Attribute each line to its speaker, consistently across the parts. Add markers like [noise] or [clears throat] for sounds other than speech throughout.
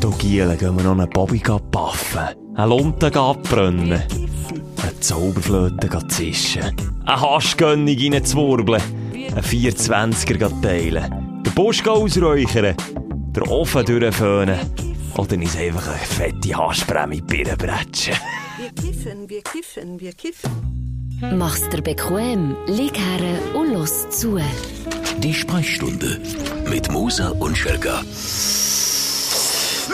Speaker 1: Du Giele, gehen wir noch einen Bobby paffen, einen Lunten abbrennen, eine Zauberflöte zischen, eine Haschgönnung reinzuwirbeln, einen 420er teilen, den Busch ausräuchern, den Ofen durchföhnen oder uns einfach eine fette Haschprämie bretschen.
Speaker 2: Wir kiffen, wir kiffen, wir kiffen.
Speaker 3: Mach's dir bequem, lieg her und los zu.
Speaker 4: Die Sprechstunde mit Musa und Schelga.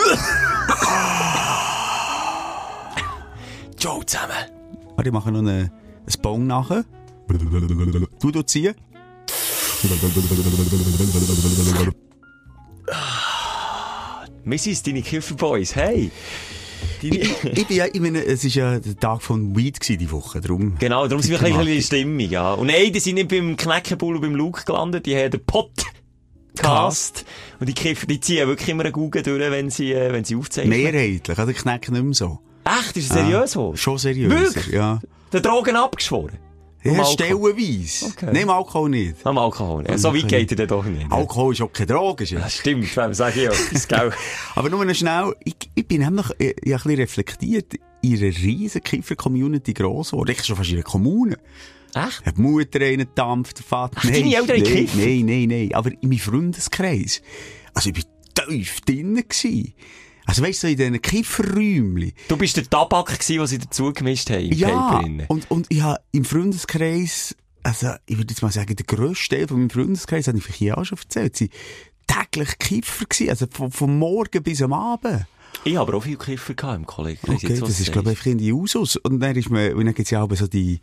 Speaker 4: [laughs]
Speaker 1: Ciao zusammen.
Speaker 5: Ich mache noch einen, einen Bong nachher. Du, du ziehen.
Speaker 1: Wir sind deine Kifferboys, hey! Deine...
Speaker 5: Ich, ich, bin ja, ich meine, es war ja der Tag von Weed gewesen, die Woche, darum.
Speaker 1: Genau, darum sind wir ein bisschen in Stimmung, ja. Und nein, die sind nicht beim Knäckebull und beim Luke gelandet, die haben den Podcast. Und die Kiffer, die ziehen wirklich immer eine Gugge durch, wenn sie, äh, wenn sie aufzeichnen.
Speaker 5: Mehrheitlich, also ich knecke nicht mehr so.
Speaker 1: Echt? Ist es seriös
Speaker 5: Ah? Schon seriös,
Speaker 1: Wirklich?
Speaker 5: ja.
Speaker 1: Den Drogen abgeschworen?
Speaker 5: Ja, stellenweise.
Speaker 1: Okay.
Speaker 5: Nehm Alkohol nicht.
Speaker 1: Am Alkohol. Ja, so weit geht er doch nicht.
Speaker 5: Alkohol ist auch keine Droge,
Speaker 1: Das stimmt, wenn man sagt, ja, das gell.
Speaker 5: Aber nur noch schnell, ich, ich bin nämlich, ich, ich ein bisschen reflektiert, in einer riesen Kiffer-Community gross geworden. Ich schon fast in einer Kommune.
Speaker 1: Echt?
Speaker 5: Hat die Mutter einen dampft, der Vater.
Speaker 1: Ach, deine Eltern
Speaker 5: nein, nein, nein, nein. Aber in meinem Freundeskreis. Also ich war tief drinnen. Also weißt du, so in diesen Kifferräumchen.
Speaker 1: Du bist der Tabak gewesen, den sie dazu gemischt haben,
Speaker 5: Ja, und, und ich habe im Freundeskreis, also ich würde jetzt mal sagen, der grösste Teil von meinem Freundeskreis, habe ich vielleicht hier auch schon erzählt, sind täglich Kiffer gewesen, also vom, vom Morgen bis am Abend.
Speaker 1: Ich habe aber auch viel Kiffer gehabt im Kollegen.
Speaker 5: Okay, das ist, glaube ich, einfach in die Usus. Und dann ist man, und dann gibt's ja auch so die,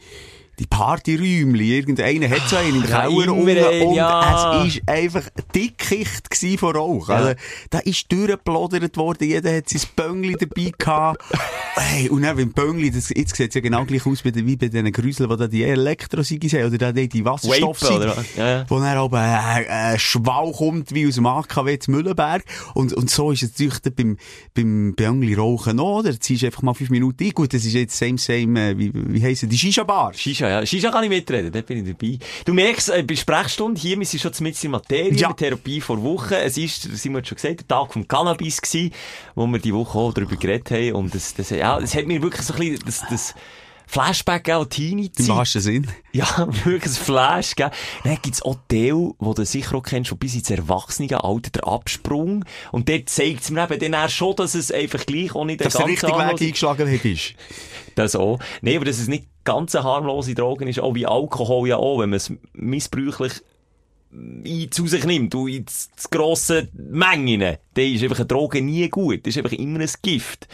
Speaker 5: die Partyräumchen. Irgendeiner hat so einen in der
Speaker 1: Ja,
Speaker 5: Keller unten. Und
Speaker 1: ja.
Speaker 5: es ist einfach dickicht von Rauch.
Speaker 1: Ja.
Speaker 5: Also, da ist durchgeplodert worden. Jeder hat sein Böngli dabei gehabt. hey, und dann beim Böngli, das, jetzt sieht's ja genau gleich aus wie, bei diesen Grüseln, die da die Elektrosigis haben. Oder da die, die
Speaker 1: Vape,
Speaker 5: Wasserstoffsigis.
Speaker 1: oder was? Ja.
Speaker 5: Wo dann aber ein, ein Schwall kommt, wie aus dem AKW zu Mühlenberg. Und, und so ist es natürlich beim, beim Böngli rauchen auch, oder? Ziehst einfach mal fünf Minuten ein. Gut, das ist jetzt same, same, äh, wie, wie heisst die Shisha-Bar.
Speaker 1: Shisha, ja. Shisha kann ich mitreden, da bin ich dabei. Du merkst, äh, bei Sprechstunde, hier, wir sind schon mit in der Materie,
Speaker 5: Ja.
Speaker 1: mit Therapie vor Wochen. Es ist, das haben wir schon gesagt, der Tag vom Cannabis gewesen, wo wir die Woche auch darüber geredet haben. Und das, das, ja, das hat mir wirklich so ein bisschen, das, das Flashback auch
Speaker 5: Im
Speaker 1: Teenie-Zeit.
Speaker 5: wahrsten Sinn.
Speaker 1: Ja, [laughs] wirklich ein Flash, gell? Dann gibt's auch Teil, wo du sicher auch kennst, schon bis ins Erwachsenenalter, der Absprung. Und dort zeigt's mir eben dann schon, dass es einfach gleich auch nicht
Speaker 5: Dass der richtige Weg eingeschlagen hast.
Speaker 1: Das auch. Nee, aber dass es nicht ganz harmlose Droge ist, auch wie Alkohol ja auch, wenn man es missbräuchlich zu sich nimmt und in z- z- grosse Mengen, dann ist einfach eine Droge nie gut. Das ist einfach immer ein Gift.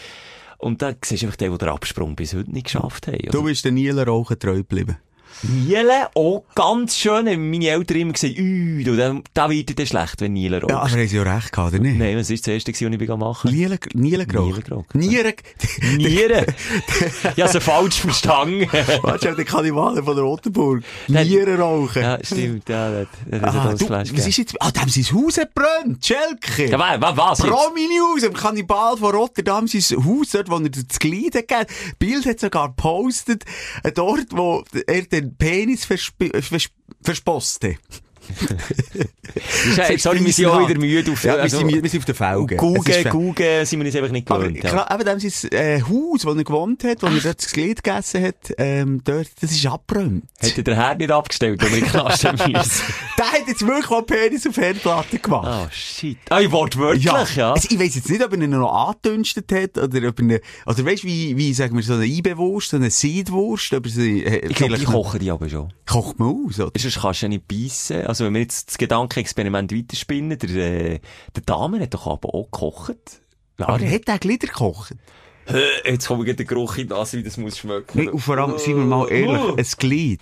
Speaker 1: Und da siehst du einfach den, der den Absprung bis heute nicht geschafft haben.
Speaker 5: Du bist den Nieler Rauchen treu geblieben.
Speaker 1: Niele, auch ganz schön, haben meine Eltern immer gesagt, «Ui, du, da, da wird dir schlecht, wenn Niele rauchst.
Speaker 5: Ja, aber haben sie ja recht gehabt, oder nicht?
Speaker 1: Nein, was war das erste, was ich machen?
Speaker 5: Nieler Nieler geraucht. Nieren.
Speaker 1: Nieren. [laughs] ich habe sie falsch verstanden.
Speaker 5: Warte, der Kannibale von der Rotenburg. Nieren rauchen.
Speaker 1: ja, stimmt, ja, das, das
Speaker 5: Ah,
Speaker 1: das
Speaker 5: du, was ist jetzt? Ah, dem sein Haus gebrannt. Schelke.
Speaker 1: Ja, wa- wa- was jetzt?
Speaker 5: Promi-News, im Kannibal von Rotterdam, sein Haus dort, wo er das Glied hat. Bild hat sogar gepostet, äh, dort, wo er den Penis versp vers versposste. [laughs]
Speaker 1: Ja, jetzt sorry, wir sind auch wieder müde auf,
Speaker 5: Ja,
Speaker 1: also,
Speaker 5: wir sind auf den Felgen.
Speaker 1: Google,
Speaker 5: ist
Speaker 1: Google sind wir uns einfach nicht
Speaker 5: Aber
Speaker 1: gewöhnt. ja.
Speaker 5: klar, eben dem sein äh, Haus, wo er gewohnt hat, wo er dort das Glied gegessen hat, ähm, dort, das ist abgebrannt.
Speaker 1: Hätte der Herr nicht abgestellt, wenn wir in Knast haben müssen.
Speaker 5: Der hat jetzt wirklich Penis auf Herdplatte gemacht.
Speaker 1: Ah, shit. Ah, wortwörtlich, ja.
Speaker 5: Also, ich weiss jetzt nicht, ob er ihn noch angedünstet hat, oder ob er ihn, oder weißt du, wie, wie, sagen wir, so eine Eibewurst, so eine Seedwurst, ob er sie, äh,
Speaker 1: Ich glaube, die
Speaker 5: noch-
Speaker 1: kochen die aber schon.
Speaker 5: kocht man aus, oder?
Speaker 1: Sonst kannst du ja nicht beißen. Also, wenn wir jetzt das Gedankenexperiment weiterspinnen, der, äh, der Dame hat doch aber auch gekocht. Ja,
Speaker 5: Aber er hat den Glieder gekocht.
Speaker 1: Jetzt kommt wieder der Geruch in die Nase, wie das muss schmecken.
Speaker 5: Nee, und vor allem, seien wir mal ehrlich,
Speaker 1: Oh.
Speaker 5: ein Glied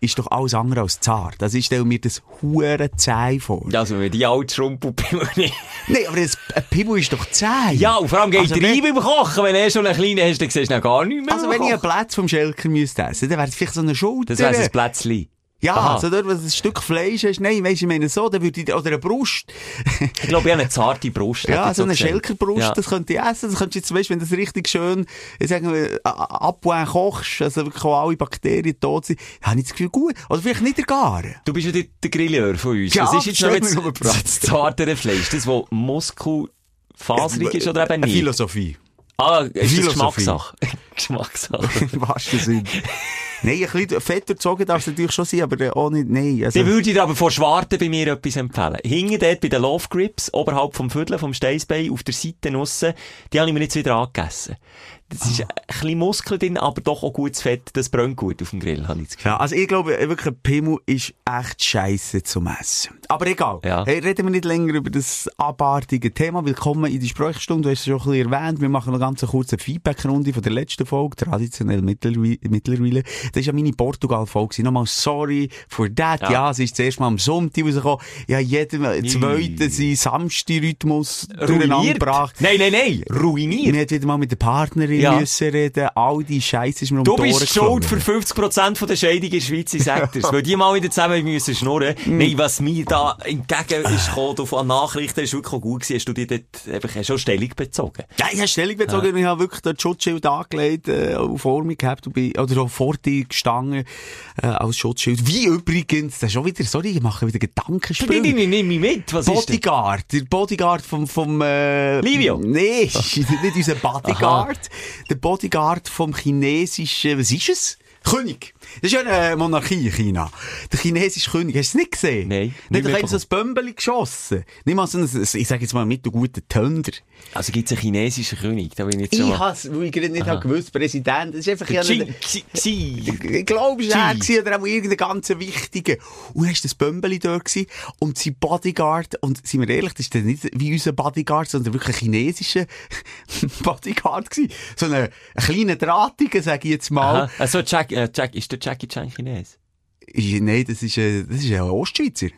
Speaker 5: ist doch alles andere als zart. Das ist, stell mir das hure zäh vor.
Speaker 1: Ja, also, wenn die alte Schrumpelpimmel nicht. [laughs]
Speaker 5: Nee, aber das, ein Pimmel ist doch zäh.
Speaker 1: Ja, und vor allem geht
Speaker 5: Also
Speaker 1: rein beim Kochen. Wenn er schon einen kleinen hast, dann siehst du gar nichts mehr.
Speaker 5: Also, wenn ich einen. Platz vom Schelker müsste essen, dann wäre es vielleicht so eine Schulter.
Speaker 1: Das wäre ein Plätzchen.
Speaker 5: Ja,
Speaker 1: Aha.
Speaker 5: also dort, du ein Stück Fleisch hast, nein, weisst du, ich meine so, dann würde ich, oder eine Brust. [laughs]
Speaker 1: Ich glaube, ich habe eine zarte Brust.
Speaker 5: Ja, so eine. Schelkerbrust,
Speaker 1: Ja.
Speaker 5: das könnte ich essen. Das könntest du jetzt, weißt, wenn du das richtig schön, ich sage mal, abwählen kochst, also wirklich alle Bakterien tot sind, habe ich das Gefühl, gut. Oder vielleicht nicht der Garen.
Speaker 1: Du bist ja der, der Grilleur von uns.
Speaker 5: Ja,
Speaker 1: Was ist jetzt noch
Speaker 5: stell
Speaker 1: das, das, das zartere Fleisch? Das, wo Muskel faserig ist oder eben
Speaker 5: Eine
Speaker 1: nicht.
Speaker 5: Philosophie.
Speaker 1: Ah, ist das. Geschmackssache? [laughs] Geschmackssache.
Speaker 5: Im wahrsten Sinn. Nein, ein bisschen fett durchzogen darf es natürlich schon sein, aber auch nicht, nein. Also,
Speaker 1: Dann würde ich dir aber vor Schwarte bei mir etwas empfehlen. Hinten dort bei den Love Grips, oberhalb vom Viertel, vom Steinsbein, auf der Seite aussen, die habe ich mir jetzt wieder angegessen. Das ist ein bisschen Muskel drin, aber doch auch gutes Fett. Das brennt gut auf dem Grill, habe ich das Gefühl.
Speaker 5: ja, also ich glaube, äh, wirklich, Pimmel ist echt scheiße zum Essen. Aber egal.
Speaker 1: Ja.
Speaker 5: Hey, reden wir nicht länger über das abartige Thema. Willkommen in die Sprechstunde. Du hast es schon ein bisschen erwähnt. Wir machen noch ganz eine kurze Feedback-Runde von der letzten Folge. Traditionell mittlerweile. mittlerweile. Das ist ja meine Portugal-Folge. Nochmal sorry for that. Ja.
Speaker 1: Ja.
Speaker 5: es ist zuerst mal am Sonntag rausgekommen. Ja, jedem zweiten sein Samstag-Rhythmus durcheinander gebracht.
Speaker 1: Nein, nein, nein. Ruiniert.
Speaker 5: Wir hat wieder mal mit der Partnerin
Speaker 1: Ja.
Speaker 5: müssen reden. All die Scheiße ist mir um
Speaker 1: Du bist schuld für
Speaker 5: geflogen.
Speaker 1: 50% von der Scheidungen in der Schweiz, ich sag dir's. Weil die mal wieder zusammen müssen schnurren. [laughs]
Speaker 5: Mm.
Speaker 1: Nein, was mir da entgegen ist gekommen, von Nachrichten, ist wirklich gut gewesen. Hast du dir dort einfach schon Stellung bezogen?
Speaker 5: Ja, ich habe Stellung bezogen. Ich habe wirklich das Schutzschild angelegt, äh, vor mir gehabt und bin, oder auch vor dir gestanden, äh, als Schutzschild. Wie übrigens, das ist schon wieder, sorry, ich mache wieder Gedankensprünge.
Speaker 1: nimm mich nimm mich mit. Was ist?
Speaker 5: Bodyguard, der Bodyguard vom, vom, äh,
Speaker 1: Livio?
Speaker 5: Nee, ist [laughs] nicht unser Bodyguard. Der Bodyguard vom chinesischen, was ist es? König. Das ist ja eine Monarchie in China. Der chinesische König. Hast du es nicht gesehen?
Speaker 1: Nein,
Speaker 5: Nicht doch einer so ein Bömbeli geschossen. Nicht mal so ein, ich sag jetzt mal mit guten Tönder.
Speaker 1: Also gibt's einen chinesischen König? Da bin ich jetzt
Speaker 5: Ich has, weil ich gerade nicht gewusst, Präsident. Das ist einfach ich glaube, es war er oder auch irgendein ganz wichtiger. Und war das Bömbeli dort gewesen, und sein Bodyguard, und sind wir ehrlich, das ist nicht wie unser Bodyguard, sondern wirklich ein chinesischer [laughs] Bodyguard gewesen. So ein, ein kleiner Drahtiger, sag ich jetzt mal.
Speaker 1: Aha. Also Jack, äh, Jack, ist der Jackie Chan Chines?
Speaker 5: Nein, das ist, ein- das ist ein Ostschweizer.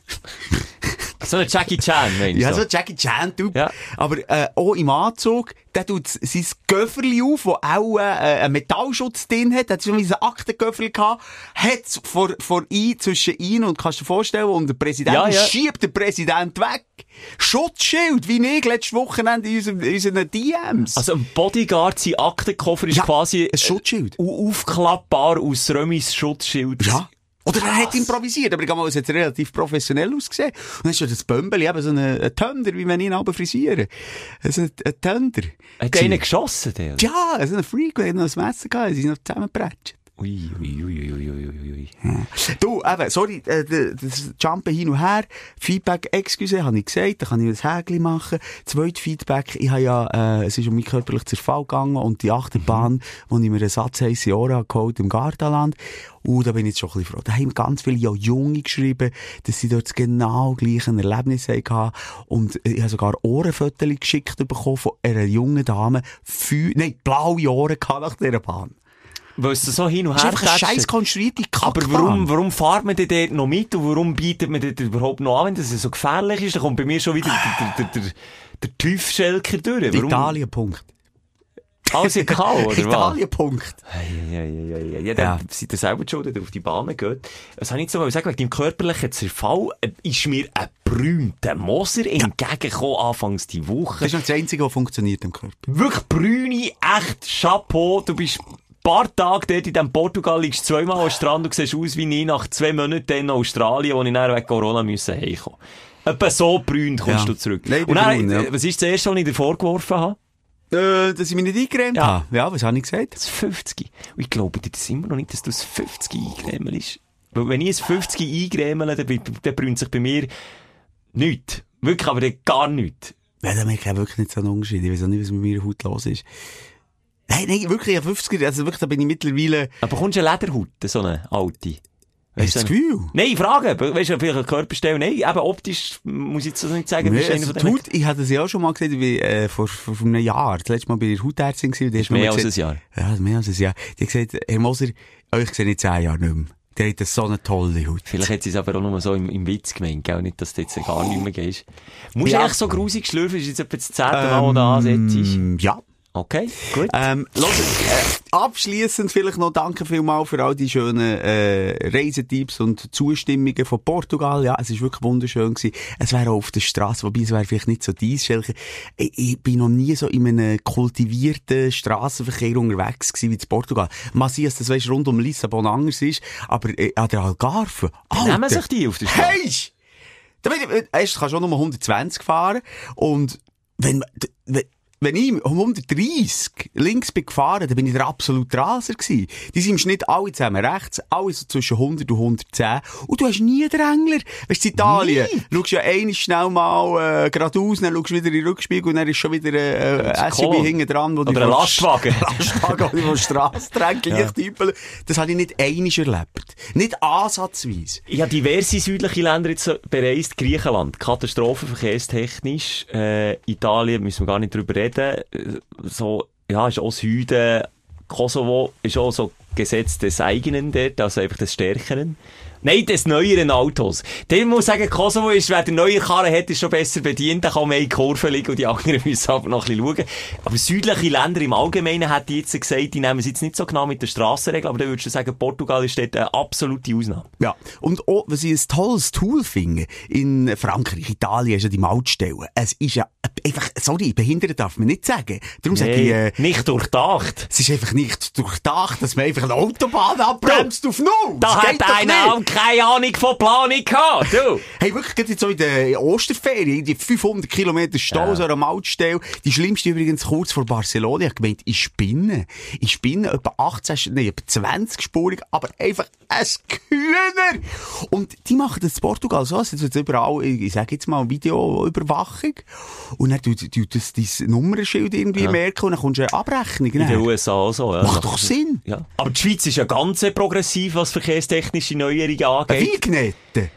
Speaker 1: So ein Jackie Chan, meinst
Speaker 5: Ja,
Speaker 1: du?
Speaker 5: so ein Jackie Chan-Typ.
Speaker 1: Ja.
Speaker 5: Aber äh, auch im Anzug, der tut sein Göfferli auf, wo auch äh, einen Metallschutz drin hat. Der hat wie ein Aktengöfferli gehabt. Hat vor, vor ihn, zwischen ihn und, kannst du dir vorstellen, und der Präsident,
Speaker 1: Ja, ja.
Speaker 5: schiebt den Präsident weg. Schutzschild, wie ich letztes Wochenende in unseren, in unseren DMs.
Speaker 1: Also ein Bodyguard, sein Aktenkoffer ist
Speaker 5: Ja,
Speaker 1: quasi
Speaker 5: ein Schutzschild.
Speaker 1: au- aufklappbar aus Römis Schutzschild.
Speaker 5: Ja. Oder er hat improvisiert, aber ich glaube, es hat relativ professionell ausgesehen. Und dann ist ja das Bömbeli eben so ein, ein Tönder, wie ich ihn aber frisiere. Also ein, ein Tönder.
Speaker 1: Hat einen geschossen, der?
Speaker 5: Ja, also ein Freak, der hat noch ein Messer gehabt, sie sind noch zusammengepratscht.
Speaker 1: Ui, ui, ui, ui, ui, ui, ui.
Speaker 5: Du, eben, sorry, äh, das Jumpen hin und her. Feedback, excuse, habe ich gesagt, da kann ich ein Häkchen machen. Zweit Feedback, ich habe ja, äh, es ist um mich körperlich Zerfall gegangen und die Achterbahn, wo ich mir einen Satz heiße Ohren geholt im Gartenland. Uh, da bin ich jetzt schon ein bisschen froh. Da haben ganz viele ja Junge geschrieben, dass sie dort das genau gleiche Erlebnis hatten. Und ich habe sogar Ohrenfotos geschickt bekommen von einer jungen Dame. Fü nein, blaue Ohren gehabt nach dieser Bahn.
Speaker 1: Weil es so hin und
Speaker 5: Das ist
Speaker 1: her
Speaker 5: einfach scheiß konstruierte
Speaker 1: Aber
Speaker 5: Kackbahn.
Speaker 1: warum, warum fahrt man denn dort noch mit und warum bietet man dort überhaupt noch an, wenn das so gefährlich ist? Da kommt bei mir schon wieder der, der, der, der, Tiefschelker durch. Warum?
Speaker 5: Italien, Punkt.
Speaker 1: Alles in K.O., oder [laughs] was?
Speaker 5: Italien, Punkt.
Speaker 1: Ja, ja, ja, ja. Ja,
Speaker 5: Ja.
Speaker 1: seid ihr selber schuld, dass ihr auf die Bahn geht. Was habe ich so sagen? Wegen deinem körperlichen Zerfall äh, ist mir ein brünter Moser entgegengekommen anfangs die Woche.
Speaker 5: Das ist noch das Einzige, was funktioniert im Körper.
Speaker 1: Wirklich brüne, echt Chapeau. Du bist paar Tage dort in diesem Portugal, liegst zweimal am Strand und siehst aus wie ich nach zwei Monaten in Australien, wo ich dann wegen Corona müssen heimkommen. Etwa so brünt kommst
Speaker 5: Ja.
Speaker 1: du zurück.
Speaker 5: Leider
Speaker 1: und dann,
Speaker 5: ja.
Speaker 1: was ist das erste, was ich dir vorgeworfen habe?
Speaker 5: Äh, dass ich mich nicht eingerämt
Speaker 1: Ja.
Speaker 5: habe. Ja, was habe ich gesagt?
Speaker 1: Das 50. Und ich glaube dir das immer noch nicht, dass du das 50 eingrämelst. Weil wenn ich ein 50 eingrämele, dann, dann, brünt sich bei mir nichts. Wirklich, aber gar nichts.
Speaker 5: Ja, da merke ich wirklich nicht so einen Unterschied. Ich weiß auch nicht, was mit meiner Haut los ist. Nein, nein, wirklich, ein 50er, also wirklich, da bin ich mittlerweile,
Speaker 1: Aber bekommst du eine Lederhaut, so eine alte?
Speaker 5: hast du das Gefühl?
Speaker 1: Nein, Frage. Weißt du, vielleicht Körperstelle? Nein, eben optisch muss ich jetzt so nicht sagen.
Speaker 5: Nee,
Speaker 1: bist du einer
Speaker 5: also die Haut, ich hatte das ja auch schon mal gesehen, wie, äh, vor, vor, vor einem Jahr. Das letzte Mal bei der Hautärztin gewesen. Die
Speaker 1: Mehr als
Speaker 5: gesagt-
Speaker 1: ein Jahr.
Speaker 5: Ja, mehr als ein Jahr. Die hat gesagt, Herr Moser, euch sehe ich zehn Jahre nicht mehr. Der hat so eine tolle Haut.
Speaker 1: Vielleicht hat sie es aber auch nur so im, im Witz gemeint, gell? Nicht, dass du jetzt gar nicht mehr gehst. Musst
Speaker 5: Ja.
Speaker 1: du eigentlich so grusig schlürfen, ist jetzt etwa das zehnte Mal, wo du ansetzt?
Speaker 5: Ähm, ja.
Speaker 1: Okay, gut.
Speaker 5: Ähm, los, äh, abschließend vielleicht noch danke vielmals für all die schönen äh, Reisetipps und Zustimmungen von Portugal. Ja, es ist wirklich wunderschön gewesen. Es wäre auf der Straße, wobei es wäre vielleicht nicht so dies, Schelke. Ich, ich bin noch nie so in einem kultivierten Straßenverkehr unterwegs gewesen wie in Portugal. Massias, das weisst rund um Lissabon anders ist, aber äh, an der Algarve.
Speaker 1: Nehmen
Speaker 5: Alter.
Speaker 1: sich die auf der Straße?
Speaker 5: Hey! Da bin ich, äh, erst kannst du auch nur 120 fahren und wenn, wenn, wenn ich um 130 links bin gefahren, dann bin ich der absolute Raser gewesen. Die sind im Schnitt alle zusammen rechts, alle so zwischen 100 und 110. Und du hast nie Drängler. Weißt du, in Italien, schaust ja einmal schnell mal, äh, geradeaus, dann schaust du wieder in den Rückspiegel und dann ist schon wieder, äh, ein SUV hinten dran, wo
Speaker 1: Oder ein Lastwagen. [laughs]
Speaker 5: Lastwagen, wo die von der Strasse drängt, Licht übeln. Das habe ich nicht einmal erlebt. Nicht ansatzweise.
Speaker 1: Ich habe diverse südliche Länder jetzt bereist. Griechenland, Katastrophenverkehrstechnisch. Äh, Italien müssen wir gar nicht drüber reden. Äh, So, ja, ist auch Süden. Kosovo ist auch so Gesetz des eigenen dort, also einfach des Stärkeren. Nein, des neueren Autos. Der muss sagen, Kosovo ist, wer die neue Karre hat, ist schon besser bedient. Da kann man in die Kurve liegen und die anderen [laughs] müssen aber noch ein bisschen schauen. Aber südliche Länder im Allgemeinen hat die jetzt gesagt, die nehmen es jetzt nicht so genau mit der Strassenregel, aber dann würdest du sagen, Portugal ist dort eine absolute Ausnahme.
Speaker 5: Ja. Und auch, was ich ein tolles Tool finde, in Frankreich, Italien ist ja die Mautstelle. Es ist ja einfach, sorry, behindert darf man nicht sagen. Darum sage ich, äh,
Speaker 1: nicht durchdacht.
Speaker 5: es ist einfach nicht durchdacht, dass man einfach eine Autobahn abbremst auf Null.
Speaker 1: Da
Speaker 5: Das
Speaker 1: hat einer keine Ahnung von Planung gehabt, du. [laughs]
Speaker 5: Hey, wirklich, gerade jetzt so in der Osterferien, die 500 Kilometer Stau,
Speaker 1: Ja.
Speaker 5: so einer Mautstelle. Die schlimmste übrigens kurz vor Barcelona. Ich gemeint, ich spinne. Ich spinne etwa 18, nein, etwa 20 spurig, aber einfach ein Kühner. Und die machen das in Portugal so, es jetzt überall, ich sag jetzt mal, Videoüberwachung. Und dann tut, tut das dein Nummernschild irgendwie
Speaker 1: Ja.
Speaker 5: merken und dann kommst du eine Abrechnung.
Speaker 1: In den
Speaker 5: Dann.
Speaker 1: USA so, ja.
Speaker 5: Macht doch Sinn.
Speaker 1: Ja. Aber die Schweiz ist ja ganz progressiv, was verkehrstechnische Neuerungen
Speaker 5: Eine
Speaker 1: angeht.
Speaker 5: Vignette.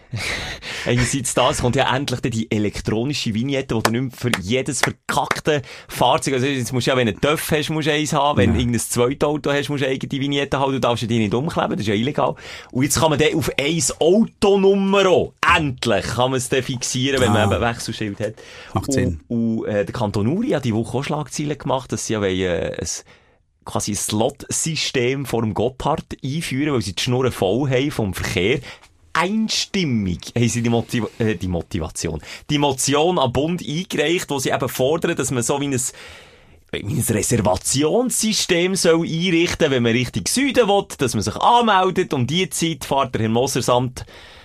Speaker 1: Einerseits das, kommt ja endlich die elektronische Vignette, die du nicht für jedes verkackte Fahrzeug, also jetzt musst du ja, wenn du einen TÜV hast, musst du eins haben, wenn du irgendein zweites Auto hast, musst du eigene Vignette haben, du darfst die nicht umkleben, das ist ja illegal. Und jetzt kann man dann auf ein Autonummer endlich kann man es dann fixieren, wenn man
Speaker 5: Ah.
Speaker 1: eben Wechselschild hat.
Speaker 5: Macht
Speaker 1: und,
Speaker 5: Sinn.
Speaker 1: Und äh, der Kanton Uri hat die Woche auch Schlagzeilen gemacht, dass sie ja wollen, äh, ein quasi Slot-System vor dem Gotthard einführen, weil sie die Schnurren voll haben vom Verkehr. Einstimmig haben sie die, Motiva äh, die Motivation, die Motion am Bund eingereicht, wo sie eben fordern, dass man so wie ein ein Reservationssystem soll einrichten, wenn man Richtung Süden will, dass man sich anmeldet. Um die Zeit fährt der Herr Moser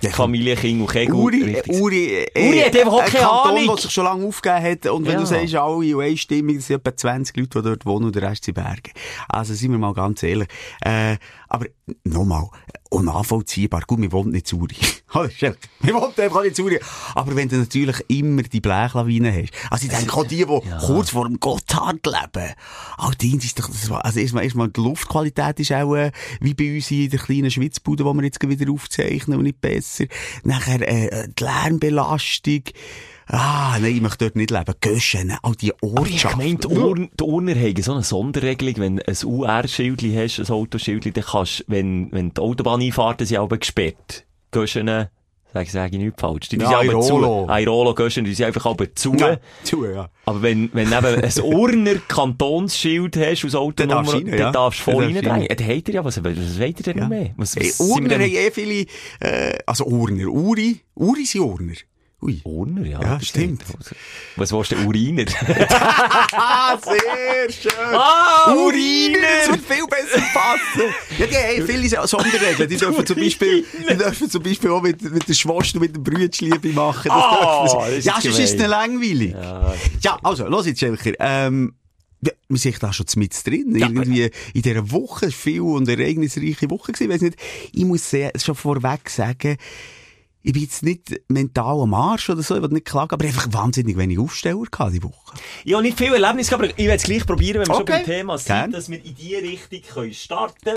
Speaker 5: Ja.
Speaker 1: Familie, Kind und Kegel
Speaker 5: Uri, Uri, äh,
Speaker 1: Uri hat einfach auch
Speaker 5: ein
Speaker 1: keine
Speaker 5: Kanton,
Speaker 1: Ahnung.
Speaker 5: sich schon lange aufgegeben hat. Und wenn
Speaker 1: Ja.
Speaker 5: du sagst, alle und einstimmig, das sind etwa 20 Leute, die dort wohnen und der Rest sind Berge. Also, sind wir mal ganz ehrlich. Äh, aber, nochmal, unnachvollziehbar. Gut, wir wohnen nicht zu Uri. [laughs] Wir wohnen einfach nicht zu Uri. Aber wenn du natürlich immer die Blechlawine hast. Also, ich denke auch die, die kurz vor dem Gotthard leben. All die ist doch, also erstmal, erstmal, die Luftqualität ist auch, äh, wie bei uns in der kleinen Schwitzbude, die wir jetzt wieder aufzeichnen und nicht besser. Nachher, äh, die Lärmbelastung. Ah, nein, ich möchte dort nicht leben. Göschen, all die
Speaker 1: Aber ich
Speaker 5: Ortschaften.
Speaker 1: meine, die, Urn, die Urner haben so eine Sonderregelung, wenn du ein UR-Schild hast, ein Autoschild, dann kannst, wenn, wenn die Autobahneinfahrten sind aber gesperrt. Göschen, ich nicht falsch. Die
Speaker 5: Ja,
Speaker 1: sind aber zu.
Speaker 5: Airolo.
Speaker 1: Airolo, Göschen, die sind einfach aber zu.
Speaker 5: Ja, zu, ja.
Speaker 1: Aber wenn, wenn eben ein [laughs] Urner Kantonsschild hast aus
Speaker 5: Dann darfst
Speaker 1: Autonummer,
Speaker 5: du rein,
Speaker 1: dann
Speaker 5: ja.
Speaker 1: darfst du voll
Speaker 5: darfst du
Speaker 1: reindrängen. Dann habt ihr ja, was, was wollt ihr denn noch mehr? Was, was
Speaker 5: Hey, Urner haben eh viele, äh, also Urner, Uri, Uri sind Urner. Ui.
Speaker 1: Urner, ja.
Speaker 5: Ja, stimmt.
Speaker 1: Was willst du, Uriner? [laughs]
Speaker 5: Ah, sehr schön.
Speaker 1: Ah,
Speaker 5: Uriner! Das wird viel besser passen. Ja, die haben viele so- Sonderregeln. Die dürfen zum Beispiel, die dürfen zum Beispiel auch mit, mit der Schwester und mit dem Brütchen Liebe machen. Das
Speaker 1: Ah,
Speaker 5: dürfen
Speaker 1: das
Speaker 5: sie.
Speaker 1: ist
Speaker 5: Ja, sonst ist es langweilig. Ja. also, los jetzt, Schelker. Ähm, ja, wir sind da schon mit drin. Irgendwie in dieser Woche, viel und ereignisreiche Woche gewesen. Ich weiss nicht, ich muss sehr, schon vorweg sagen, ich bin jetzt nicht mental am Arsch oder so, ich will nicht klagen, aber einfach wahnsinnig wenig Aufsteller gehabt, die Woche.
Speaker 1: Ich habe nicht viel Erlebnis gehabt, aber ich werde es gleich probieren, wenn wir
Speaker 5: Okay.
Speaker 1: schon beim Thema sind,
Speaker 5: Gern.
Speaker 1: dass wir in die Richtung können starten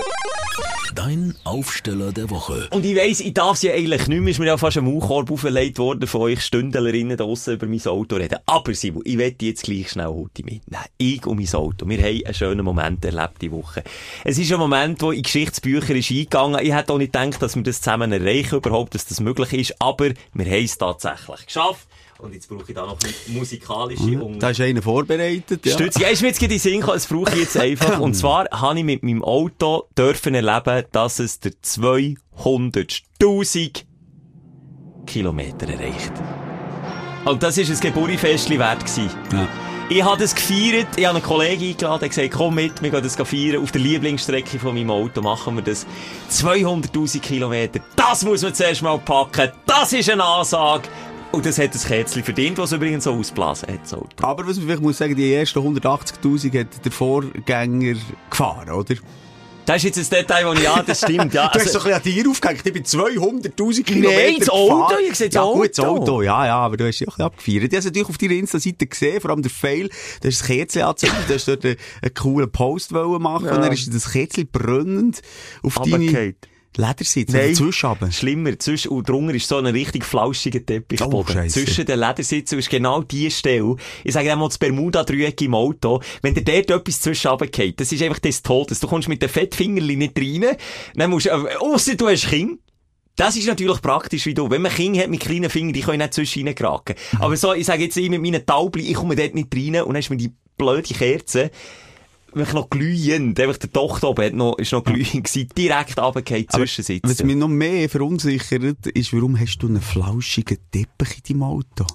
Speaker 4: Dein Aufsteller der Woche.
Speaker 1: Und ich weiss, ich darf es ja eigentlich nicht mehr, ist mir ja fast ein Maulkorb aufgelegt worden von euch Stündlerinnen draussen über mein Auto reden. Aber Simon, ich werde jetzt gleich schnell heute mitnehmen. Ich und mein Auto. Wir haben einen schönen Moment erlebt die Woche. Es ist ein Moment, der in Geschichtsbücher ist eingegangen. Ich hätte auch nicht gedacht, dass wir das zusammen erreichen, überhaupt, dass das möglich ist. Aber wir haben es tatsächlich geschafft. Und jetzt brauche ich da noch ein musikalische und
Speaker 5: Da ist einer vorbereitet, ja.
Speaker 1: Stütz, ja, ist mir jetzt gerade in Sinn gekommen, das brauche ich jetzt einfach. [clears throat] Und zwar habe ich mit meinem Auto dürfen erleben, dass es der 200.000 Kilometer erreicht. Und das war ein Geburtstagsfestchen wert. Gewesen.
Speaker 5: Ja.
Speaker 1: Ich habe das gefeiert, ich habe einen Kollegen eingeladen, der gesagt, komm mit, wir gehen das feiern. Auf der Lieblingsstrecke von meinem Auto machen wir das. 200.000 Kilometer, das muss man zuerst mal packen. Das ist eine Ansage. Und das hat ein Kätzchen verdient, was übrigens so ausblasen hat, das.
Speaker 5: Aber was man vielleicht muss sagen, die ersten 180.000 hat der Vorgänger gefahren, oder?
Speaker 1: Das ist jetzt ein Detail, wo ich, ja, das stimmt, ja. [laughs]
Speaker 5: Du hast
Speaker 1: also-
Speaker 5: doch ein bisschen an dir aufgehängt. Ich bin 200.000 Kilometer
Speaker 1: Nein, das Auto, ich sehe das
Speaker 5: ja, gut, das
Speaker 1: Auto.
Speaker 5: Auto, ja, ja, aber du hast dich auch ein bisschen abgefeiert. Ich habe es natürlich auf deiner Insta-Seite gesehen, vor allem der Fail. Du hast das Kerzchen angezündet, du hast dort einen, einen coolen Post wollen machen und dann ist das Kerzchen brennend auf deine
Speaker 1: Runtergefallen.
Speaker 5: Ledersitze,
Speaker 1: Nein.
Speaker 5: dazwischen runter.
Speaker 1: Schlimmer, zwischen, und drunter ist so ein richtig flauschiger Teppichboden.
Speaker 5: Oh,
Speaker 1: zwischen den Ledersitzen ist genau die Stelle. Ich sage einmal das Bermuda-Dreieck im Auto. Wenn dir dort etwas zwischen runterfällt, das ist einfach des Todes. Du kommst mit den Fettfingerli nicht rein. Dann musst du, äh, ausser du hast Kind. Das ist natürlich praktisch wie du. Wenn man Kinder hat mit kleinen Fingern, die können nicht zwischen reingeraten.
Speaker 5: Mhm.
Speaker 1: Aber so, ich sage jetzt, ich mit meinen Taubli, ich komme dort nicht rein und dann ist mir die blöde Kerze, wirklich noch glühend. Einfach der Tochter oben hat noch, ist noch glühend gewesen, direkt runtergefallen, zwischensitzen.
Speaker 5: Was mich noch mehr verunsichert, ist, warum hast du einen flauschigen Teppich in deinem Auto?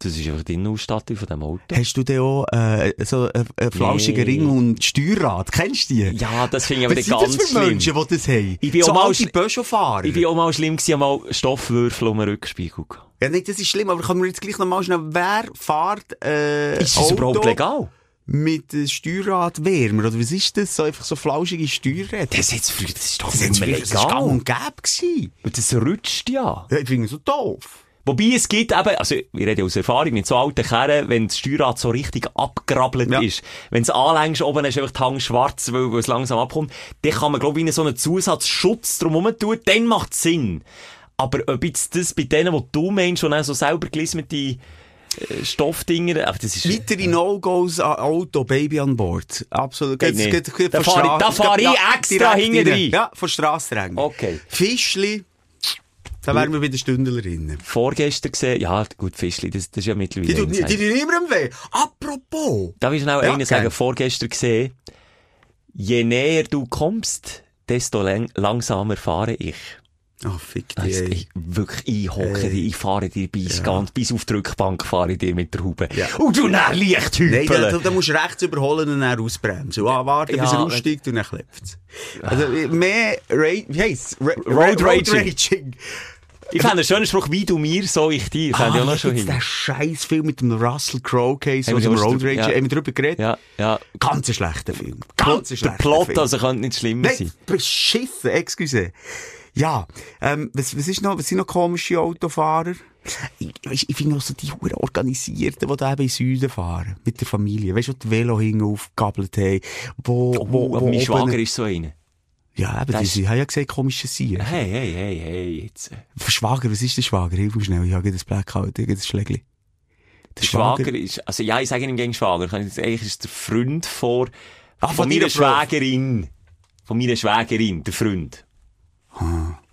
Speaker 1: Das ist einfach die Innenausstattung von dem Auto.
Speaker 5: Hast du denn auch äh, so einen, einen flauschigen
Speaker 1: Nee.
Speaker 5: Ring und Steuerrad? Kennst du die?
Speaker 1: Ja, das finde ich aber
Speaker 5: Was
Speaker 1: nicht
Speaker 5: sind das
Speaker 1: ganz
Speaker 5: für
Speaker 1: schlimm.
Speaker 5: Menschen, die das haben?
Speaker 1: Ich bin
Speaker 5: so
Speaker 1: auch mal
Speaker 5: Peugeot-Fahrer.
Speaker 1: Ich bin auch mal schlimm gewesen, mal Stoffwürfel um den Rückspiegel.
Speaker 5: Ja, nicht, das ist schlimm, aber kann man jetzt gleich noch mal schnell, wer fährt, äh,
Speaker 1: Ist das
Speaker 5: Auto
Speaker 1: überhaupt legal?
Speaker 5: Mit äh, Steuerradwärmer? Oder was ist das? So einfach so flauschige Steuerräder?
Speaker 1: Das jetzt früher, das ist doch
Speaker 5: Das,
Speaker 1: nicht mehr
Speaker 5: das ist gang
Speaker 1: legal.
Speaker 5: und gäbe gewesen.
Speaker 1: Das rutscht ja.
Speaker 5: Ja, ich finde es so doof.
Speaker 1: Wobei es gibt eben, also ich rede aus Erfahrung, mit so alten Kerren, wenn das Steuerrad so richtig abgerabbelt
Speaker 5: Ja.
Speaker 1: ist, wenn es anlängst, oben ist einfach die Hang schwarz, weil, weil es langsam abkommt, dann kann man, glaube ich, so einen Zusatzschutz drumherum tun, dann macht es Sinn. Aber ob jetzt das bei denen, die du meinst, und auch so selber gelismete Stoffdinger, aber das ist...
Speaker 5: Weitere No-Gos an Auto, Baby an Bord. Absolut.
Speaker 1: Geht
Speaker 5: Geht- geht- geht
Speaker 1: Da
Speaker 5: von
Speaker 1: fahr ich- da fahr ich
Speaker 5: Ja,
Speaker 1: extra hinten
Speaker 5: rein. Ja, von Strassrängen.
Speaker 1: Okay.
Speaker 5: Fischli, da wären wir bei den Stündlerinnen.
Speaker 1: vorgestern gesehen, ja, gut, Fischli, das, das ist ja
Speaker 5: Die
Speaker 1: mittlerweile...
Speaker 5: tun die,
Speaker 1: eines
Speaker 5: die tun niemandem weh. Apropos.
Speaker 1: Darf ich schnell
Speaker 5: Ja,
Speaker 1: einen sagen? Vorgestern gesehen, je näher du kommst, desto lang langsamer fahre ich.
Speaker 5: Ah, fick
Speaker 1: Das
Speaker 5: dich.
Speaker 1: heisst,
Speaker 5: ey.
Speaker 1: ich, wirklich, ich hocke dich, ich fahre dir bis,
Speaker 5: Ja.
Speaker 1: ganz, bis auf die Rückbank fahre ich dir mit der Haube.
Speaker 5: Ja.
Speaker 1: Und du dann leicht
Speaker 5: Nein, da, da,
Speaker 1: hüpeln.
Speaker 5: da musst du rechts überholen und dann ausbremsen. Und warten, bis
Speaker 1: Ja,
Speaker 5: er aussteigt und dann kleppt's. Also, mehr Ra wie heisst's? Ra
Speaker 1: Road Raging.
Speaker 5: Raging.
Speaker 1: Ich fand einen schönen Spruch, wie du mir, so ich dir. Fand ich auch
Speaker 5: Ah,
Speaker 1: noch schon
Speaker 5: jetzt
Speaker 1: hin.
Speaker 5: der scheiß Film mit dem Russell Crowe Case, aus dem Road Raging,
Speaker 1: ja.
Speaker 5: haben wir drüber geredet?
Speaker 1: Ja, ja.
Speaker 5: Ganz ein schlechter Film. Ganz ein
Speaker 1: Der
Speaker 5: schlechter
Speaker 1: Plot,
Speaker 5: Film.
Speaker 1: also, könnte nicht schlimmer
Speaker 5: Nein,
Speaker 1: sein.
Speaker 5: beschissen, excuse. Ja, ähm, was, was ist noch, was sind noch komische Autofahrer? Ich, weisst, ich finde auch so die Huren Organisierten, die da eben in den Süden fahren, mit der Familie. Weißt du, die Velo hinten aufgegabelt haben, wo,
Speaker 1: Oh,
Speaker 5: wo,
Speaker 1: aber
Speaker 5: wo
Speaker 1: mein Schwager ist so einer.
Speaker 5: Ja, aber
Speaker 1: Das
Speaker 5: die sie haben ja gesagt, komische Sieg.
Speaker 1: Hey, hey, hey, hey, jetzt.
Speaker 5: Schwager, was ist der Schwager? Hilf mir schnell, ich habe das Blackout, ich habe das Schlägli.
Speaker 1: Der Schwager ist, also ja, ich sage ihm gegen Schwager. Eigentlich ist der Freund vor,
Speaker 5: Ah,
Speaker 1: von,
Speaker 5: von
Speaker 1: meiner. Schwägerin. Von meiner Schwägerin, der Freund.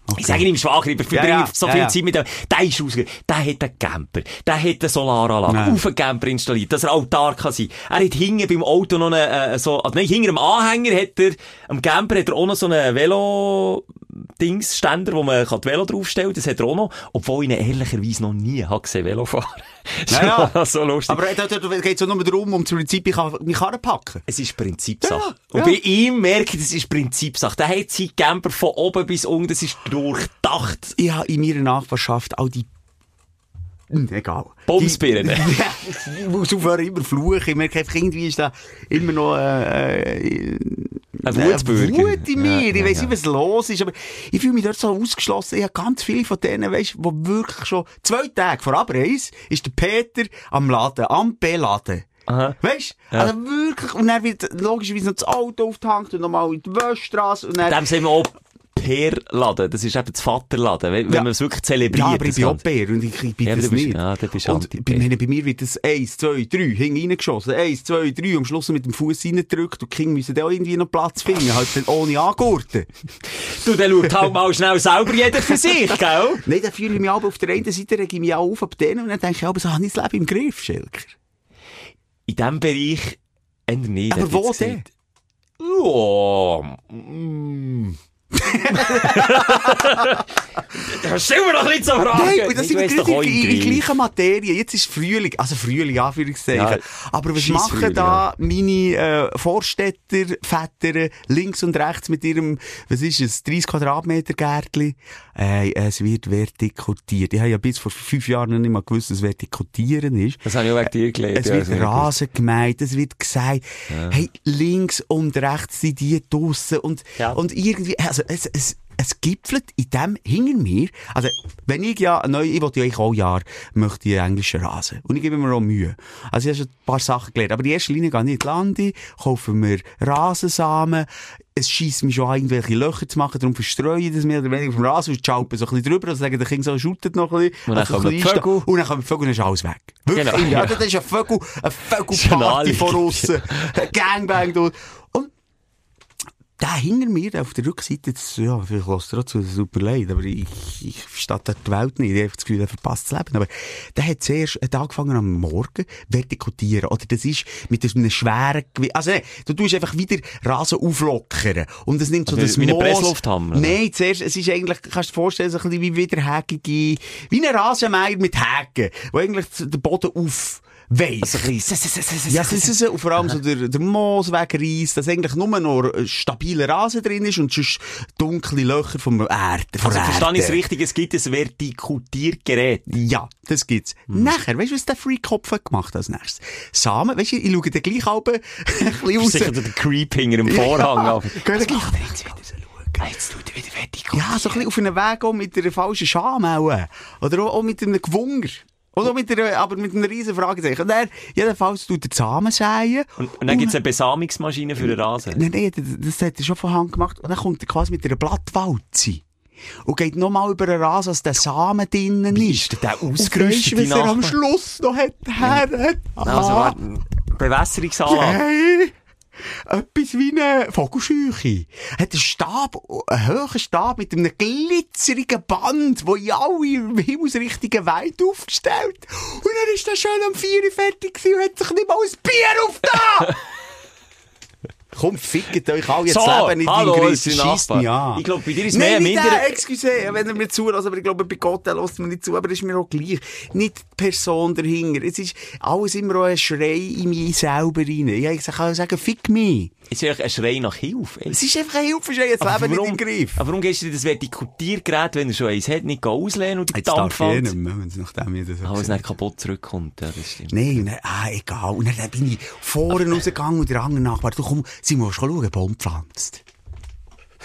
Speaker 5: Okay.
Speaker 1: Ich sage ihm Schwager, ich verbringe
Speaker 5: Ja, ja,
Speaker 1: so viel
Speaker 5: ja.
Speaker 1: Zeit mit dem. Der ist ausgegangen. Der hat einen Camper. Der hat eine Solaranlage
Speaker 5: Ja.
Speaker 1: auf einen Camper installiert, dass er Altar kann sein. Er hat hinten beim Auto noch eine, äh, so, also nein, hinter dem Anhänger hat er, am Camper hat er auch noch so einen Velo-Dings-Ständer, wo man kann die Velo draufstellen Das hat er auch noch, obwohl ich ihn ehrlicherweise noch nie habe gesehen Velo fahren. [laughs]
Speaker 5: Ja, ja. [laughs]
Speaker 1: so lustig.
Speaker 5: Aber da, da, da geht es nur darum, um zum Prinzip, ich kann mich packen.
Speaker 1: Es ist Prinzipsache.
Speaker 5: Ja,
Speaker 1: Und
Speaker 5: ja.
Speaker 1: bei ihm merke ich, das ist Prinzipsache. Der hat seinen Camper von oben bis unten, das ist durchdacht.
Speaker 5: Ich habe in meiner Nachbarschaft all die Egal.
Speaker 1: Bumsbirnen.
Speaker 5: Ich muss aufhören, immer fluchen. Ich merke einfach, irgendwie ist da immer noch, äh,
Speaker 1: Ein Wutbürger.
Speaker 5: Wut in mir.
Speaker 1: Ja,
Speaker 5: ich
Speaker 1: ja,
Speaker 5: weiss
Speaker 1: ja.
Speaker 5: nicht, was los ist, aber ich fühle mich dort so ausgeschlossen. Ich habe ganz viele von denen, die wirklich schon zwei Tage vor Abreise ist der Peter am Laden, am B-Laden.
Speaker 1: Aha.
Speaker 5: Weißt du?
Speaker 1: Ja.
Speaker 5: Also wirklich. Und dann wird logischerweise noch das Auto aufgehängt und nochmal in die Wäschstraße und dann...
Speaker 1: Dem sind wir auch Per-Laden. Das ist eben das Vaterladen. Wenn, wenn
Speaker 5: Ja.
Speaker 1: man es wirklich zelebriert.
Speaker 5: Ja, aber ich bin auch. Bär und ich, ich bin
Speaker 1: Ja,
Speaker 5: das
Speaker 1: bist-
Speaker 5: nicht.
Speaker 1: ja, bist
Speaker 5: und bei, meine, bei mir wird das 1, 2, 3 hinten reingeschossen. 1, 2, 3 und am Schluss mit dem Fuß reingedrückt und die Kinder müssen dann auch irgendwie noch Platz finden. Halt dann ohne Angurten.
Speaker 1: Du, dann schaut halt mal schnell selber jeder für sich, [laughs] gell?
Speaker 5: Nein, dann fühle ich mich aber auf der einen Seite reg ich mich auch auf ab denen und dann denke ich, aber so habe ich das Leben im Griff, Schelker.
Speaker 1: In diesem Bereich, eher nicht.
Speaker 5: Aber wo denn?
Speaker 1: Ja, mm, Stell mir doch nicht so Fragen!
Speaker 5: Nein, und das sind wir
Speaker 1: doch
Speaker 5: in, in, gleichen Materie. Jetzt ist Frühling, also Frühling, Anführungszeichen.
Speaker 1: Ja,
Speaker 5: Aber was machen
Speaker 1: Frühling,
Speaker 5: da meine äh, Vorstädter, Väter links und rechts mit ihrem, was ist es, 30 Quadratmeter Gärtli? Äh, es wird vertikutiert. Ich habe ja bis vor fünf Jahren noch nicht mal gewusst, was Vertikutieren ist.
Speaker 1: Das habe ich auch wegen dir gelernt.
Speaker 5: Es
Speaker 1: ja,
Speaker 5: wird Rasen gemeint, es wird gesagt, hey, links und rechts sind die draussen und,
Speaker 1: Ja.
Speaker 5: und irgendwie, also es, es, es gipfelt in dem hinter mir. Also, wenn ich ja neu, ich wollte ja eigentlich auch Jahr, möchte ich englischen Rasen. Und ich gebe mir auch Mühe. Also, ich habe schon ein paar Sachen gelernt. Aber in erster Linie gehe ich in die Lande, kaufe mir Rasensamen, es schießt mich schon an, irgendwelche Löcher zu machen, darum verstreue ich das mehr oder weniger dem Rasen und schalpe so ein bisschen drüber, also sagen, der Kind so, schüttet noch ein bisschen.
Speaker 1: Und dann
Speaker 5: Also
Speaker 1: kommen
Speaker 5: ein
Speaker 1: die Vögel.
Speaker 5: Und dann kommen die Vögel und dann ist alles weg. Wirklich,
Speaker 1: Genau,
Speaker 5: ja.
Speaker 1: ja.
Speaker 5: das ist ein Vögel, [laughs]
Speaker 1: Schon
Speaker 5: Vögelparty
Speaker 1: alle.
Speaker 5: von aussen. Ein Gangbang dort. Der hinter mir auf der Rückseite, das, ja, vielleicht lässt er auch zu, super leid, aber ich, ich verstehe die Welt nicht. Ich habe das Gefühl, er verpasst das Leben. Aber der hat zuerst hat angefangen am Morgen vertikutieren. Oder das ist mit einem schweren Gewicht. Also, nee, du tust einfach wieder Rasen auflockern. Und es nimmt so
Speaker 1: Also
Speaker 5: das
Speaker 1: wie ein
Speaker 5: Moos-
Speaker 1: Presslufthammer?
Speaker 5: Nein, zuerst, es ist eigentlich, kannst du dir vorstellen, so ein bisschen wie wiederhägige, wie ein Rasenmeier mit Häken, wo eigentlich den Boden auf, weiss. Ja, das ist. Und vor allem so der, der Moos wegreißt, dass eigentlich nur noch äh, stabiler Rasen drin ist und sonst dunkle Löcher vom Erde. von
Speaker 1: Also verstehe ich es richtig, es gibt ein Vertikutiergerät.
Speaker 5: Ja, das gibt's.
Speaker 1: Mhm.
Speaker 5: Nachher, weißt du, was der Freakopf hat gemacht als nächstes? Samen, weißt du, ich schaue den gleich halb [laughs] ein bisschen raus.
Speaker 1: Sicher der Creep hinter dem Vorhang.
Speaker 5: Ja, geh den gleich jetzt wieder schauen.
Speaker 1: Jetzt tut er wieder vertikutieren.
Speaker 5: Ja, so ein bisschen auf einem Weg auch mit einer falschen Scham auch. Oder auch, auch mit einem Gewunger. Oder auch mit einer, aber mit einem riesen Fragezeichen. Und er, jedenfalls tut er Samen säen.
Speaker 1: Und, und dann gibt es eine Besamungsmaschine für den Rasen.
Speaker 5: Nein, nein, das, das hat er schon von Hand gemacht. Und dann kommt er quasi mit einer Blattwalze. Und geht nochmal über den Rasen, als der Samen drinnen ist.
Speaker 1: ist der ausgerüstet,
Speaker 5: was er am? Schluss noch hat, her?
Speaker 1: Also,
Speaker 5: Ah.
Speaker 1: warte, Bewässerungsanlage.
Speaker 5: Hey, etwas wie eine Vogelscheuche. Hat einen Stab, einen hohen Stab mit einem glitzerigen Band, wo in alle Himmelsrichtungen weit aufgestellt. Und dann ist der schön am 4 Uhr fertig und hat sich nicht mal ein Bier aufgetan. [laughs] Komm, fickt euch alle jetzt
Speaker 1: So,
Speaker 5: Leben
Speaker 1: hallo,
Speaker 5: in
Speaker 1: es ist
Speaker 5: Schiesst
Speaker 1: Nachbar.
Speaker 5: mich an.
Speaker 1: Ich glaube, bei dir ist
Speaker 5: Nein,
Speaker 1: mehr minder-
Speaker 5: der, excuse, wenn er mir zulässt, aber ich glaube, bei Gott, der lässt mir nicht zu, aber ist mir auch gleich. Nicht die Person dahinter. Es ist alles immer auch ein Schrei in mich selber rein. Ja, ich kann sagen, fick mich.
Speaker 1: Es ist ein Schrei nach Hilfe. ey.
Speaker 5: Es ist einfach ein Hilfeschrei, jetzt
Speaker 1: Aber
Speaker 5: Leben nicht
Speaker 1: warum,
Speaker 5: im Griff.
Speaker 1: aber warum gehst du dir das Vertikutiergerät, wenn er schon eins hat, nicht auslehnen und die
Speaker 5: Jetzt darf ich nicht mehr, wenn es nachdem ich das
Speaker 1: Aber es
Speaker 5: gesagt
Speaker 1: nicht kaputt zurückkommt, ja, das stimmt.
Speaker 5: Nein, dann, ah, egal. Und dann bin ich vorne rausgegangen und der andere Nachbar, du komm, sie muss schauen, Baum pflanzt.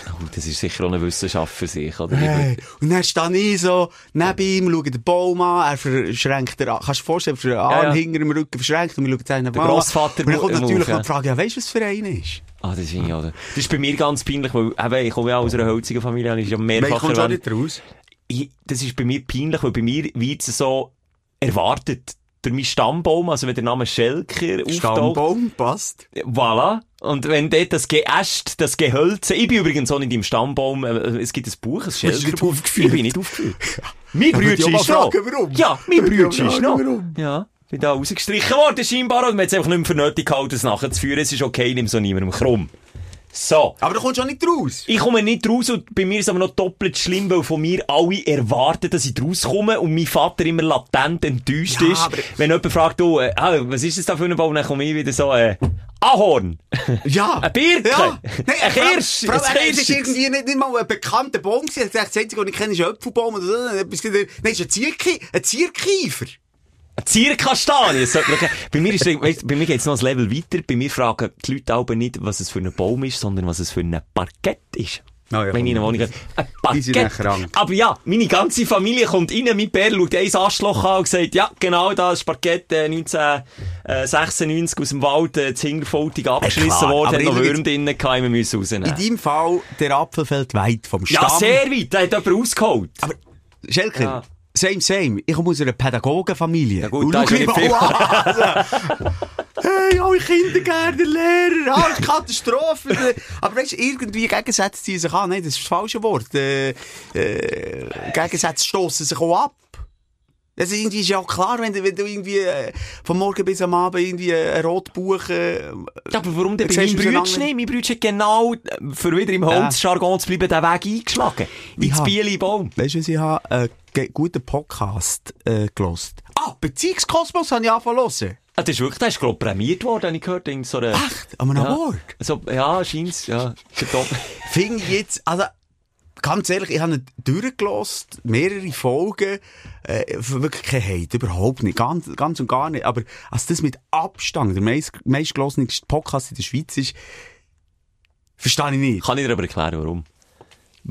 Speaker 1: Oh, das ist sicher auch eine Wissenschaft für sich, oder?
Speaker 5: Hey. Und dann stehe ich so neben ihm, schaue den Baum an, er verschränkt den Arm. Kannst du dir vorstellen, für den Arm
Speaker 1: ja.
Speaker 5: hinter dem Rücken verschränkt und wir schauen seinen Mann an.
Speaker 1: Grossvater
Speaker 5: Und dann kommt natürlich
Speaker 1: ja.
Speaker 5: noch die Frage, ja, weißt du, was für ein ist?
Speaker 1: Ah, das finde ich auch. Das ist bei mir ganz peinlich, weil eben, ich komme ja aus einer holzigen Familie, habe ich ja mehrfach
Speaker 5: kommst du auch nicht raus.
Speaker 1: Ich, das ist bei mir peinlich, weil bei mir wird es so erwartet. Durch meinen Stammbaum, also wenn der Name Schelker auftaucht.
Speaker 5: Stammbaum, passt.
Speaker 1: Voilà. Und wenn dort das Geäst, das Gehölze, ich bin übrigens auch nicht im Stammbaum, äh, es gibt ein Buch, ein
Speaker 5: du aufgeführt?
Speaker 1: Ich bin nicht aufgeführt. [laughs] mein
Speaker 5: Ja,
Speaker 1: Brütchen
Speaker 5: auch
Speaker 1: ist noch.
Speaker 5: warum?
Speaker 1: Ja, mein Brütchen ist noch.
Speaker 5: warum?
Speaker 1: Ja. Bin da rausgestrichen worden, scheinbar, und man hat es einfach nicht mehr für nötig gehalten, es nachzuführen. Es ist okay, nimm so niemandem krumm. So.
Speaker 5: Aber du kommst auch nicht raus.
Speaker 1: Ich komme nicht raus und bei mir ist es aber noch doppelt schlimm, weil von mir alle erwarten, dass ich rauskomme und mein Vater immer latent enttäuscht
Speaker 5: Ja,
Speaker 1: ist. Wenn jemand fragt, oh, äh, ah, was ist das da für ein Baum, dann komme ich wieder so, äh, Ahorn.
Speaker 5: Ja.
Speaker 1: Ein Birke.
Speaker 5: Ja.
Speaker 1: Ein Kirsch.
Speaker 5: Allem,
Speaker 1: Ein
Speaker 5: es ist irgendwie nicht, nicht mal ein bekannter Baum gewesen. Er hat gesagt, das Einzige, was ich kenne, ist ein Apfelbaum oder so. Nein, es ist ein Zierki, ein Zierkiefer.
Speaker 1: Eine Zierkastanie. Bei mir ist, weißt, bei mir geht's noch ein Level weiter. Bei mir fragen die Leute aber nicht, was es für ein Baum ist, sondern was es für ein Parkett ist.
Speaker 5: Ah ja,
Speaker 1: Wenn ich in eine
Speaker 5: komm.
Speaker 1: Wohnung. Ein
Speaker 5: krank.
Speaker 1: Aber ja, meine ganze Familie kommt rein, mein Bär schaut ein Arschloch an und sagt, ja, genau, da ist Parkett äh, 1996 aus dem Wald, äh, abgeschlissen
Speaker 5: klar,
Speaker 1: worden, hat noch Würm drinnen gehabt, wir müssen
Speaker 5: In
Speaker 1: rausnehmen.
Speaker 5: deinem Fall, der Apfel fällt weit vom Stamm.
Speaker 1: Ja, sehr weit, da hat jemand rausgeholt.
Speaker 5: Aber, Schelker,
Speaker 1: Ja.
Speaker 5: same, same. Ich komme aus einer Pädagogenfamilie.
Speaker 1: Ja gut,
Speaker 5: Und
Speaker 1: da ist nicht viel. [laughs]
Speaker 5: Hey, alle Kindergärtner, Lehrer, alles Katastrophe. Aber weißt du, irgendwie Gegensätze ziehen sich an. Nein, das ist das falsche Wort. Äh, äh, Gegensätze stossen sich auch ab. Das ist irgendwie ist ja auch klar, wenn du, wenn du irgendwie äh, vom Morgen bis am Abend irgendwie äh, ein Rotbuch... Äh,
Speaker 1: Ja, aber warum denn bei meinem Brütsch nicht? Mein Brütsch hat genau, äh, für wieder im Holzjargon zu bleiben, den Weg eingeschlagen. Ins
Speaker 5: Ja.
Speaker 1: Bieli-Baum.
Speaker 5: Weißt du, ich habe? Einen ge- guten Podcast äh, gelost. Ah, Beziehungskosmos habe ich angefangen zu hören.
Speaker 1: Ah, das ist wirklich, der ist, glaub, prämiert worden, habe ich gehört, in so einer...
Speaker 5: Echt? An einem
Speaker 1: ja.
Speaker 5: Award?
Speaker 1: So, ja, scheint's, ja. [laughs]
Speaker 5: Finde ich jetzt, also, ganz ehrlich, ich habe ihn durchgelost, mehrere Folgen, äh, wirklich kein Hate, überhaupt nicht, ganz, ganz und gar nicht, aber als das mit Abstand der meist, meistgelosenste Podcast in der Schweiz ist, verstehe ich nicht.
Speaker 1: Kann ich dir aber erklären, warum.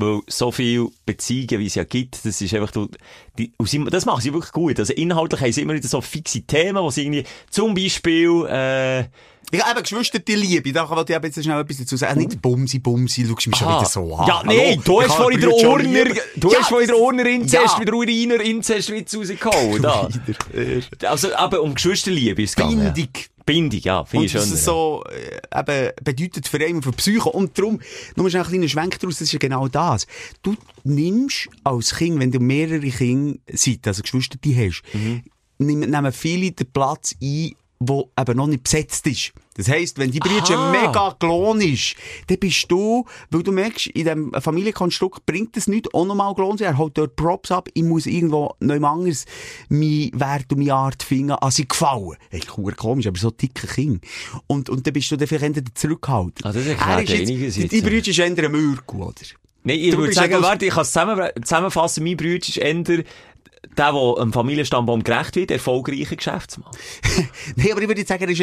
Speaker 1: Weil so viele Beziehungen, wie es ja gibt, das ist einfach, du, die, das machen sie wirklich gut. Also inhaltlich haben sie immer wieder so fixe Themen, wo sie irgendwie, zum Beispiel, äh,
Speaker 5: Ich habe eben Geschwister, die Liebe, da wollte ich eben jetzt schnell etwas dazu sagen. Nicht Bumsi, Bumsi, schau mich schon
Speaker 1: aha.
Speaker 5: wieder so an.
Speaker 1: Ja, nee, du hast vorhin den
Speaker 5: schon
Speaker 1: Urner, du hast vorhin den Urner Inzest,
Speaker 5: Ja.
Speaker 1: wieder Uriner Inzestwitz rausgehauen, [laughs] da. Also, aber um Geschwisterliebe ist es gegangen.
Speaker 5: Bindung.
Speaker 1: Bindung, ja, ich
Speaker 5: Und
Speaker 1: schön.
Speaker 5: das ist so, äh, eben, bedeutet für einen für die Psyche. Und darum, nur schnell ein kleiner Schwenk daraus, das ist ja genau das. Du nimmst als Kind, wenn du mehrere Kinder seid, also Geschwister die hast,
Speaker 1: Mhm.
Speaker 5: nimm- nehmen viele den Platz ein, wo eben noch nicht besetzt ist. Das heisst, wenn die
Speaker 1: Aha.
Speaker 5: mega klon ist, dann bist du, weil du merkst, in diesem Familienkonstrukt bringt es nichts, auch nochmal klon sein. Er holt dort Props ab, ich muss irgendwo noch anders mein Wert und meine Art finden, als sie gefallen. Hey, cool, komisch, aber so dicke Kind. Und, und dann bist du dann vielleicht eher zurückgehalten.
Speaker 1: Ah, das erklärt
Speaker 5: Er ist
Speaker 1: einiges
Speaker 5: Die,
Speaker 1: jetzt.
Speaker 5: die Brüder ist eher ein Mürku, oder?
Speaker 1: Nein, ich
Speaker 5: Du
Speaker 1: würde sagen, warte, ich kann es zusammen, zusammenfassen. Mein Bruder ist eher der, der einem Familienstammbaum gerecht wird, erfolgreicher Geschäftsmann. [laughs]
Speaker 5: Nein, aber ich würde sagen, er ist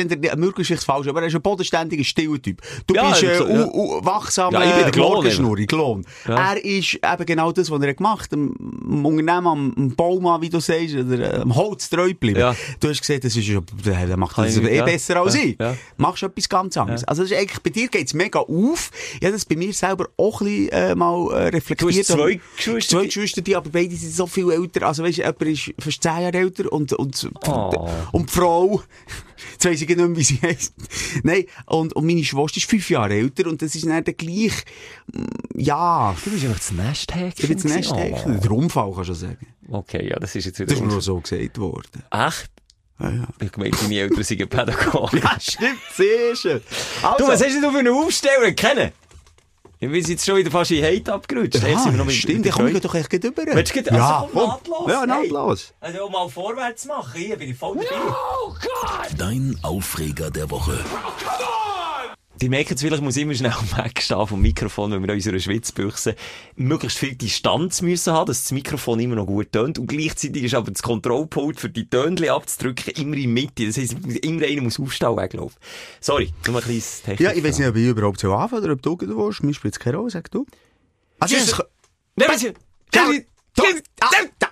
Speaker 5: vielleicht falsch, aber er ist ein bodenständiger, stiller Typ. Du
Speaker 1: Ja,
Speaker 5: bist äh,
Speaker 1: so, ja.
Speaker 5: wachsam,
Speaker 1: Ja, ich bin der Klon. Ja.
Speaker 5: Er ist eben genau das, was er gemacht hat. Am Unternehmen, am, Baum an, wie du sagst, oder am Holz treu bleiben.
Speaker 1: Ja.
Speaker 5: Du hast gesehen, das ist, der der macht das eh besser als
Speaker 1: Ja,
Speaker 5: ich. Machst etwas ganz anderes. Also das ist eigentlich, bei dir geht's mega auf. Ich habe das bei mir selber auch ein bisschen äh, mal äh, reflektiert.
Speaker 1: Du hast zwei Geschwister?
Speaker 5: Zwei Geschwister, die, aber beide sind so viel älter. Also weißt jemand ist fast zehn Jahre älter und, und,
Speaker 1: Oh.
Speaker 5: und die Frau, [laughs] jetzt weiss ich nicht mehr, wie sie heisst. Nein, und, und meine Schwester ist fünf Jahre älter und das ist dann der gleich, mm, ja,
Speaker 1: Du bist einfach das Nesthäkchen.
Speaker 5: ich bin das. Nesthäkchen. Der Unfall, kannst du sagen.
Speaker 1: Oh. Okay, ja, das ist jetzt wieder...
Speaker 5: Das ist noch so gesagt worden.
Speaker 1: Echt?
Speaker 5: Ja, ja.
Speaker 1: Ich meine, deine Eltern sind [laughs] Pädagogen.
Speaker 5: Ja, stimmt, sehr schön. Also,
Speaker 1: Du, was hast du für einen Aufsteller kennen? Ich bin jetzt schon wieder fast in Hate abgerutscht. Jetzt sind wir
Speaker 5: ja,
Speaker 1: noch
Speaker 5: stimmt,
Speaker 1: mit
Speaker 5: ich komme doch echt gleich rüber.
Speaker 1: Willst du gleich- also
Speaker 5: ja,
Speaker 1: komm,
Speaker 5: komm.
Speaker 1: nahtlos,
Speaker 5: Ja,
Speaker 1: hey.
Speaker 5: nahtlos.
Speaker 1: Also, um mal vorwärts machen, hier bin ich voll dabei.
Speaker 4: Dein Aufreger der Woche.
Speaker 1: Die merken es vielleicht, ich muss immer schnell wegstehen vom Mikrofon, wenn wir in unserer Schwitzbüchse möglichst viel Distanz müssen haben, dass das Mikrofon immer noch gut tönt. Und gleichzeitig ist aber das Kontrollpult für die Tönchen abzudrücken immer in Mitte. Das heisst, immer einer muss aufstehen weglaufen. Sorry, nur ein kleines Technik.
Speaker 5: Ja, ich weiß nicht, ob ich überhaupt so anfangen oder ob du willst. Mir spielt es keine Rolle, sag du. Also,
Speaker 1: Tschüss.
Speaker 5: es-
Speaker 1: Nein, was-
Speaker 5: Ja, da- ah, da-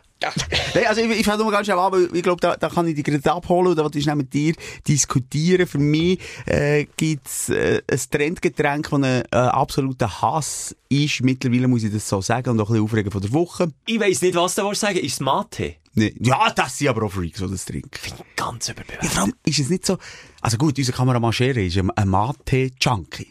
Speaker 5: Nein, also ich, ich fange nur ganz schnell an, weil ich glaube, da, da kann ich dich gerade abholen da wollte ich mit dir diskutieren. Für mich äh, gibt es äh, ein Trendgetränk, das ein äh, absoluter Hass ist. Mittlerweile muss ich das so sagen und auch ein bisschen aufregen von der Woche.
Speaker 1: Ich weiss nicht, was du willst sagen. Ist es Mate?
Speaker 5: Nee. Ja, das sind aber auch Freaks, die das trinken.
Speaker 1: Ganz
Speaker 5: Ja,
Speaker 1: überbewertet.
Speaker 5: vor allem ist es nicht so... Also gut, unser Kameramann Schere ist ein, ein Mate-Junkie.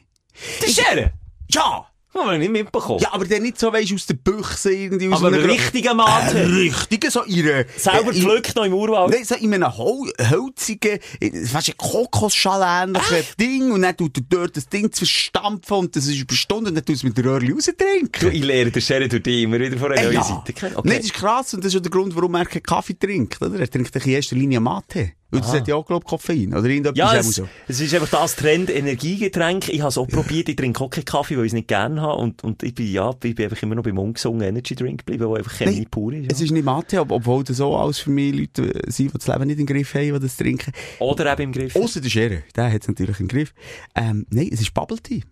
Speaker 1: Ist er!
Speaker 5: Ja!
Speaker 1: Haben wir nicht mitbekommen.
Speaker 5: Ja, aber der nicht so, weisst aus der Büchse irgendwie. Aus
Speaker 1: aber
Speaker 5: einer
Speaker 1: ein
Speaker 5: Gro-
Speaker 1: richtiger Mate.
Speaker 5: Ein richtiger, so ihre...
Speaker 1: Selber
Speaker 5: äh,
Speaker 1: gepflückt noch im Urwald.
Speaker 5: Nein, so in einem Hol hölzigen, äh, fast ein Kokosschal-ähnlichen Ding und dann tut er dort das Ding verstampfen und das ist über Stunden und dann tut es mit der Röhrli
Speaker 1: Du,
Speaker 5: raustrinken.
Speaker 1: ich lerne den Sherry durch dich immer wieder von einer
Speaker 5: Äh,
Speaker 1: neuen
Speaker 5: ja.
Speaker 1: Seite kennen.
Speaker 5: Nee, das ist krass und das ist auch der Grund, warum er keinen Kaffee trinkt. Oder? Er trinkt in erster Linie Mate. Weil das hat ja auch, glaube Koffein. Oder
Speaker 1: Ja, es,
Speaker 5: so.
Speaker 1: es ist einfach das Trend Energiegetränk. Ich habe es auch probiert. Ich trinke auch keinen Kaffee, weil ich es nicht gerne habe. Und, und ich bin, ja, ich bin einfach immer noch beim ungesungen Energy Drink geblieben, der einfach Chemie
Speaker 5: Nein,
Speaker 1: pur ist.
Speaker 5: Es
Speaker 1: Ja.
Speaker 5: ist nicht Mate, ob- obwohl das so alles für mich Leute sind, die das Leben nicht im Griff haben, die das trinken.
Speaker 1: Oder eben im Griff.
Speaker 5: Außer der Schere, der hat es natürlich im Griff. Ähm, nein, es ist Bubble Tea.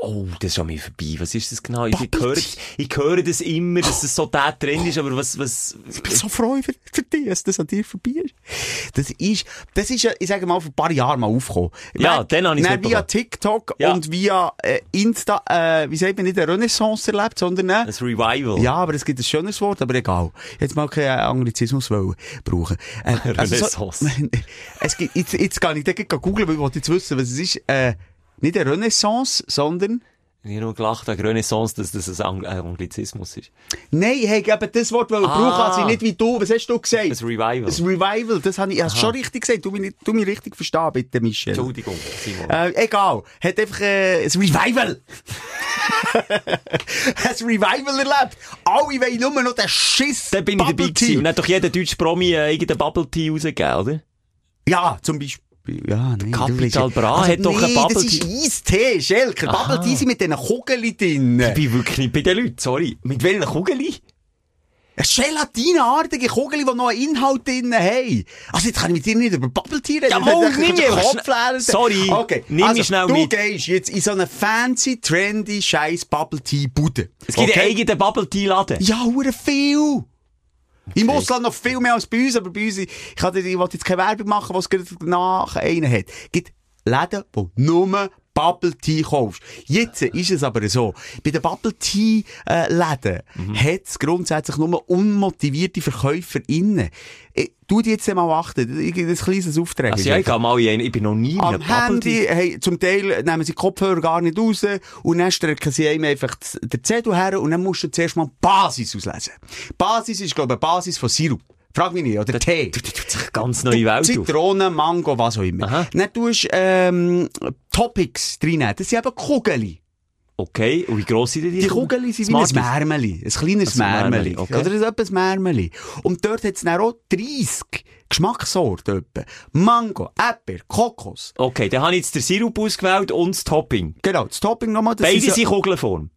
Speaker 1: Oh, das ist an mir vorbei. Was ist das genau? Ich, ich, höre, ich höre das immer, dass das so der Trend ist, aber was, was,
Speaker 5: Ich bin so froh für, für dich, dass das an dir vorbei ist. Das ist, das ist, ja, ich sage mal, vor ein paar Jahren mal aufgekommen.
Speaker 1: Ja,
Speaker 5: Weil-
Speaker 1: dann habe ich's
Speaker 5: Nein, via. TikTok
Speaker 1: Ja.
Speaker 5: und via äh, Insta, äh, wie sagt man, nicht eine Renaissance erlebt, sondern äh,
Speaker 1: ein Revival.
Speaker 5: Ja, aber es gibt ein schönes Wort, aber egal. Jetzt mal keinen Anglizismus wollen brauchen. Äh,
Speaker 1: Renaissance. [laughs]
Speaker 5: es gibt, jetzt, jetzt kann ich gleich googeln, weil ich wollte jetzt wissen, was es ist. Äh, nicht eine Renaissance, sondern
Speaker 1: Ich habe nur gelacht an Renaissance, dass das ein ein Anglizismus ist.
Speaker 5: Nein, ich habe eben das Wort
Speaker 1: Ah.
Speaker 5: brauchen, also nicht wie du. Was hast du gesagt?
Speaker 1: Ein Revival.
Speaker 5: Ein Revival, das habe ich, hast schon richtig gesagt. Du mich, du mich richtig verstehen, bitte, Michel.
Speaker 1: Entschuldigung, Simon.
Speaker 5: Äh, egal. Hat einfach äh, ein Revival. [laughs] ein Revival erlebt. Alle wollen nur noch den Schiss.
Speaker 1: Dann bin ich dabei gewesen. Und hat doch jeder deutsche Promi äh, irgendeinen Bubble Tea rausgegeben, oder?
Speaker 5: Ja, zum Beispiel. Ja, nee,
Speaker 1: Capital
Speaker 5: du
Speaker 1: Bra hat doch
Speaker 5: nee,
Speaker 1: einen Bubble
Speaker 5: das ist Eistee, Schelker. Bubble Tea sind mit diesen Kugeln drin.
Speaker 1: Ich bin wirklich nicht bei den Leuten, sorry. Mit welchen Kugeln?
Speaker 5: Eine Gelatinartige Kugel, die noch einen Inhalt drin haben. Also jetzt kann ich mit dir nicht über Bubble Tea reden.
Speaker 1: Ja, mal, nimm
Speaker 5: das-
Speaker 1: mich einfach
Speaker 5: Kopf
Speaker 1: schnell-
Speaker 5: leeren.
Speaker 1: Sorry,
Speaker 5: okay.
Speaker 1: nimm
Speaker 5: also,
Speaker 1: mich schnell
Speaker 5: du
Speaker 1: mit.
Speaker 5: gehst jetzt in so eine fancy, trendy, scheiß Bubble Tea Bude.
Speaker 1: Es gibt einen eigenen Bubble Tea Laden.
Speaker 5: Ja, hure viel. Im Ausland noch viel mehr als bei uns, aber bei uns, ich, kann ich will jetzt keine Werbung machen, was gerade nach einen hat. Es gibt Läden, wo nur Bubble Tea kaufst. Jetzt ist es aber so. Bei den Bubble Tea äh, Läden hat es grundsätzlich nur unmotivierte Verkäufer innen. Ich, tu die jetzt mal achten. Ich ein kleines Auftrag.
Speaker 1: Also ja, ich mal in ich bin noch nie in
Speaker 5: Am
Speaker 1: Bubble
Speaker 5: Handy, hey, zum Teil nehmen sie die Kopfhörer gar nicht raus und dann strecken sie einem einfach den Zettel her und dann musst du zuerst mal die Basis auslesen. Basis ist, glaube ich, Basis von Sirup. Frag mich nicht, oder Tee. [laughs]
Speaker 1: Ganz neue Welt.
Speaker 5: Zitrone, Mango, was auch immer.
Speaker 1: Aha.
Speaker 5: Dann tust du ähm, Topics drin. Das sind eben Kugeli.
Speaker 1: Okay, und wie gross sind die?
Speaker 5: Die Kugeli sind wie ein
Speaker 1: Smarties?
Speaker 5: Märmeli. Ein kleines
Speaker 1: Also
Speaker 5: Märmeli.
Speaker 1: Okay.
Speaker 5: Oder ein etwas Märmeli. Und dort hat es dann auch 30 Geschmackssorten. Mango, Äpfel, Kokos.
Speaker 1: Okay, dann habe ich jetzt den Sirup ausgewählt und das Topping.
Speaker 5: Genau, das Topping nochmal. das
Speaker 1: Beide sind Kugelform.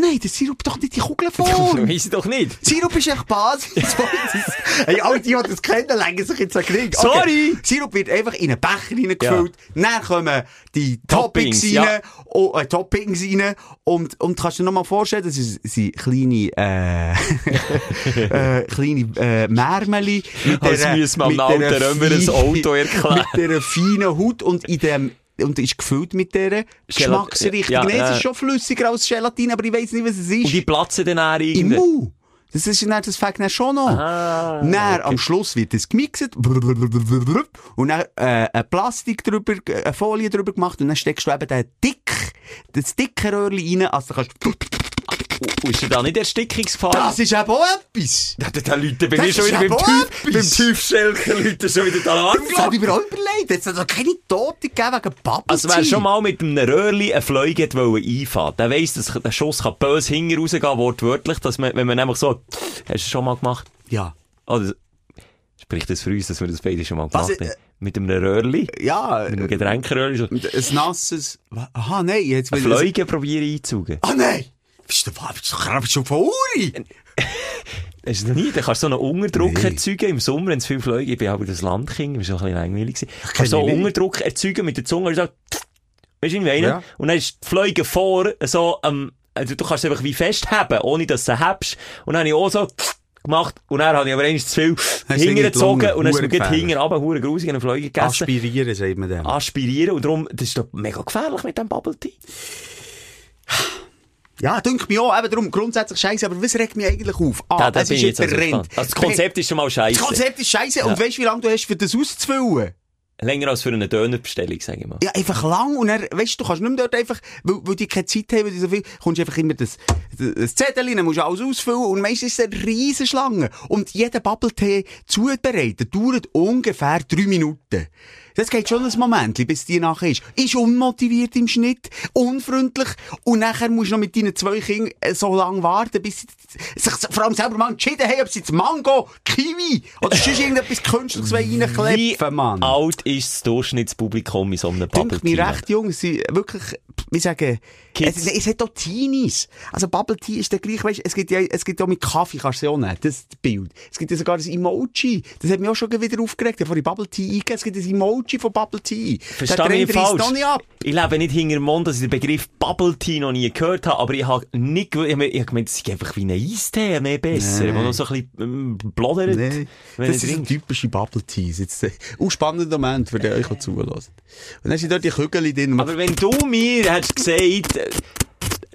Speaker 5: Nein, der Sirup doch nicht die Kugelform. [laughs]
Speaker 1: Ich doch nicht.
Speaker 5: Sirup ist echt Basis. [laughs] hey, alle die, die das kennen, legen sich jetzt an den Krieg.
Speaker 1: Sorry.
Speaker 5: Sirup wird einfach in einen Becher reingefüllt. Dann kommen die Toppings,
Speaker 1: Toppings,
Speaker 5: rein, [laughs] oh, äh, Toppings rein. Und, und kannst du dir noch mal vorstellen, das ist- sind kleine, äh, äh, kleine, äh, Märmeli. Mit
Speaker 1: Als müssen wir alten Römer ein Auto erklären.
Speaker 5: Mit dieser feinen Haut und in dem, und ist gefüllt mit dieser Geschmacksrichtung.
Speaker 1: ja,
Speaker 5: es
Speaker 1: ja.
Speaker 5: ist schon flüssiger als Gelatine, aber ich weiss nicht, was es ist.
Speaker 1: Und die platzen dann auch
Speaker 5: Im. Mund. Das ist dann, das fängt dann schon noch.
Speaker 1: Ah,
Speaker 5: dann,
Speaker 1: okay.
Speaker 5: am Schluss wird es gemixt. Und dann, äh, eine Plastik drüber, eine Folie drüber gemacht. Und dann steckst du eben den dick, das dicke Röhrchen rein, also kannst
Speaker 1: Und ist da nicht Erstickungsgefahr?
Speaker 5: Das ist eben auch etwas.
Speaker 1: Da, da, da Leute, bei
Speaker 5: Das
Speaker 1: mir schon wieder beim, Tief, beim Tiefschelker Leute schon wieder die Alarm
Speaker 5: Das habe ich mir auch überlegt. Jetzt hat es keine Tote gegeben wegen Bubble
Speaker 1: Also wer schon mal mit einem Röhrli eine Fleuge hat einfahren, der weiss, dass der Schuss kann böse hinten rausgehen, wortwörtlich, dass man, wenn man nämlich so, hast du es schon mal gemacht?
Speaker 5: Ja.
Speaker 1: Oder, spricht das für uns, dass wir das beide schon mal gemacht
Speaker 5: äh,
Speaker 1: haben? Mit einem Röhrli?
Speaker 5: Ja.
Speaker 1: Mit einem Getränkeröhrli? So,
Speaker 5: Ein nasses... Aha, nein. Jetzt will.
Speaker 1: Fleuge probiere einzuzugehen.
Speaker 5: Ah, nein. Bist du, bist du, bist du Uri?
Speaker 1: Hast du noch nie? Dann kannst du so einen Unterdruck
Speaker 5: Nee.
Speaker 1: erzeugen im Sommer, wenn es viel Fleuge, ich bin aber das Landkind, das war so ein bisschen langweilig. gewesen. Kannst so
Speaker 5: ich
Speaker 1: einen. Unterdruck erzeugen mit der Zunge, und so, weißt du, wie einer?
Speaker 5: Ja.
Speaker 1: Und dann ist die Fleuge vor, so, ähm, also du kannst es einfach wie festheben, ohne dass du sie hebst. Und dann habe ich auch so gemacht, und dann habe ich aber eines zu viel
Speaker 5: irgendwie
Speaker 1: und dann ist mir
Speaker 5: gefährlich.
Speaker 1: hinten runter, hure grusig, eine Fleuge gegessen.
Speaker 5: Aspirieren, sagt man dem.
Speaker 1: Aspirieren, und darum, das ist doch mega gefährlich mit dem Bubble Tea.
Speaker 5: Ja, denke mich auch, eben darum grundsätzlich scheiße, aber was regt mich eigentlich auf? Ah,
Speaker 1: Da, da
Speaker 5: es
Speaker 1: bin
Speaker 5: ist jetzt der
Speaker 1: gespannt. Also das Konzept ist schon mal scheiße.
Speaker 5: Das Konzept ist scheiße. Und
Speaker 1: Ja.
Speaker 5: weißt du, wie lange du hast, für das auszufüllen?
Speaker 1: Länger als für eine Dönerbestellung, sage ich mal.
Speaker 5: Ja, einfach lang. Und dann, weißt du, du kannst nicht mehr dort einfach, weil, weil die keine Zeit haben, weil die so viel, kommst einfach immer das, das, das Zettel, dann musst du alles ausfüllen. Und meistens ist es eine riesen Schlange. Und jeder Bubble-Tee zubereiten dauert ungefähr drei Minuten. Das geht schon ein Moment, bis die nachher ist. Ist unmotiviert im Schnitt, unfreundlich. Und nachher musst du noch mit deinen zwei Kindern äh, so lange warten, bis sie sich vor allem selber mal entschieden haben, ob sie jetzt Mango, Kiwi oder sonst irgendetwas Künstliches
Speaker 1: Wie
Speaker 5: reinklepfen, Mann.
Speaker 1: alt ist das Durchschnittspublikum in so einem Bubble
Speaker 5: mich
Speaker 1: Tea?
Speaker 5: recht jung. Sind wirklich, wie sagen,
Speaker 1: Kids.
Speaker 5: es, es hat auch Teenies. Also Bubble Tea ist der gleich, weißt, es gibt ja, es gibt auch mit Kaffee, kannst du sie auch nehmen, das Bild. Es gibt ja sogar ein Emoji. Das hat mich auch schon wieder aufgeregt, bevor ich Bubble Tea eingegeben Es gibt ein Emoji von Bubble Tea.
Speaker 1: Versteh
Speaker 5: Der
Speaker 1: mich falsch.
Speaker 5: noch nicht ab.
Speaker 1: Ich lebe nicht hinter dem Mond, dass ich den Begriff Bubble Tea noch nie gehört habe, aber ich habe nicht gewusst, ich habe gemeint, es ist einfach wie ein Eistee, mehr besser, der noch so ein bisschen ähm, blodert.
Speaker 5: Nee, das
Speaker 1: trinkt.
Speaker 5: typische Bubble Teas. Jetzt, äh, ein spannender Moment, für den euch auch zuhören. Und dann sind dort die Kügel drin.
Speaker 1: Aber wenn du mir hättest gesagt,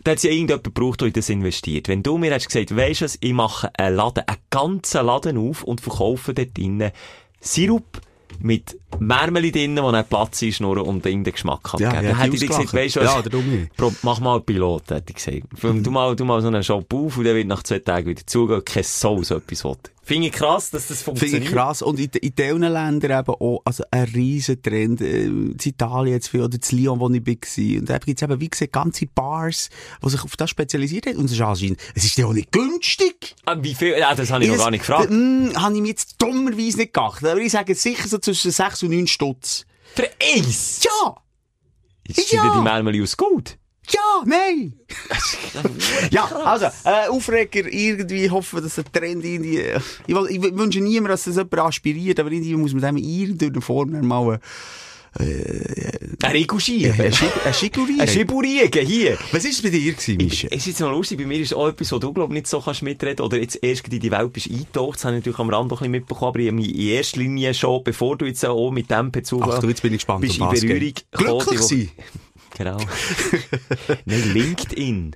Speaker 1: da hat ja irgendjemand gebraucht, der in das investiert. Wenn du mir hättest gesagt, weisst du was, ich mache einen Laden, einen ganzen Laden auf und verkaufe dort drinnen Sirup, mit Märmeli drinnen, die dann Platz einschnurren und ihm den Geschmack
Speaker 5: Ja,
Speaker 1: abgeben.
Speaker 5: ja,
Speaker 1: Dann hätte ich gesagt, weisst du was?
Speaker 5: Ja.
Speaker 1: Pro- Mach mal einen Pilot, hätte ich gesagt. Du mal, du mal so einen Shop auf und dann wird nach zwei Tagen wieder zugehen, kein Soul so etwas will. Finde ich krass, dass das
Speaker 5: Finde
Speaker 1: funktioniert.
Speaker 5: ich krass. Und in, in diesen Ländern eben auch, also ein riesen Trend. Äh, in Italien jetzt viel, oder in Lyon, wo ich war. Und da gibt es eben, wie gesagt, ganze Bars, die sich auf das spezialisiert haben. Und es ist anscheinend, es ist ja auch nicht günstig.
Speaker 1: Ah, Wie viel? Ja, das habe ich noch gar nicht gefragt.
Speaker 5: Hm, habe ich mir jetzt dummerweise nicht gedacht. Aber ich sage sicher so zwischen 6 und 9 Stutz.
Speaker 1: Für eins?
Speaker 5: Ja!
Speaker 1: Ist
Speaker 5: Ja.
Speaker 1: die Märmeli aus Gold?
Speaker 5: Ja, nein! [laughs] ja, also, äh, Aufreger, irgendwie hoffen, dass der Trend irgendwie, äh, ich, will- ich wünsche niemandem, dass das jemand aspiriert, aber irgendwie muss man dem in irgendeiner Form mal, äh,
Speaker 1: schieben.
Speaker 5: ein Schi- ein
Speaker 1: Schiburigen, hier.
Speaker 5: Was ist es bei dir gewesen, Mische?
Speaker 1: Es ist jetzt noch lustig, bei mir ist auch etwas, wo du, glaub nicht so kannst mitreden oder jetzt erst in die Welt bist eingetaucht, das habe ich natürlich am Rand noch ein bisschen mitbekommen, aber in erster Linie schon, bevor du jetzt auch mit dem Bezug
Speaker 5: Ach du, jetzt bin ich gespannt,
Speaker 1: bist in Berührung gekommen,
Speaker 5: Glücklich sein.
Speaker 1: Genau. [laughs] Nein, LinkedIn.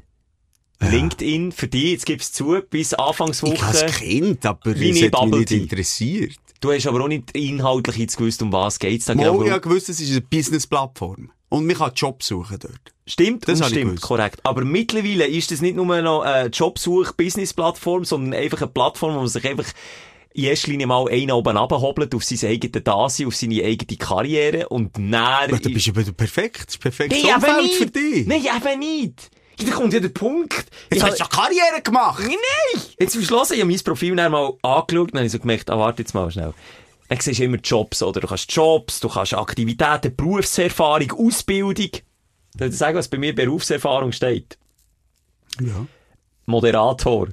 Speaker 1: LinkedIn, für dich, jetzt gib's zu, bis
Speaker 5: Ich habe
Speaker 1: Anfangswoche.
Speaker 5: es kennt, aber es hat mich
Speaker 1: Bubble
Speaker 5: nicht
Speaker 1: Tea.
Speaker 5: interessiert.
Speaker 1: Du hast aber auch nicht inhaltlich jetzt gewusst, um was geht's da
Speaker 5: Mal,
Speaker 1: genau.
Speaker 5: ich habe gewusst, es ist eine Business-Plattform. Und man kann Jobs suchen dort.
Speaker 1: Stimmt,
Speaker 5: Das ich
Speaker 1: stimmt, korrekt. Aber mittlerweile ist das nicht nur noch eine Jobsuch-Business-Plattform, sondern einfach eine Plattform, wo man sich einfach in erster Linie mal einen oben abhobelt auf sein eigenes Dasein, auf seine eigene Karriere und dann...
Speaker 5: Ja, dann bist du aber perfekt. Das ist perfekt
Speaker 1: Nein, eben
Speaker 5: Umfeld für dich.
Speaker 1: Nein, eben nicht. Da kommt ja der Punkt.
Speaker 5: Jetzt
Speaker 1: Ich
Speaker 5: hast du doch Karriere gemacht.
Speaker 1: Nein! Jetzt zum Schluss, ich habe mein Profil dann mal angeschaut und dann habe ich so gemerkt, ah, warte jetzt mal schnell. Dann siehst du immer Jobs, oder? Du kannst Jobs, du kannst Aktivitäten, Berufserfahrung, Ausbildung. Soll ich sagen, was bei mir Berufserfahrung steht?
Speaker 5: Ja.
Speaker 1: Moderator.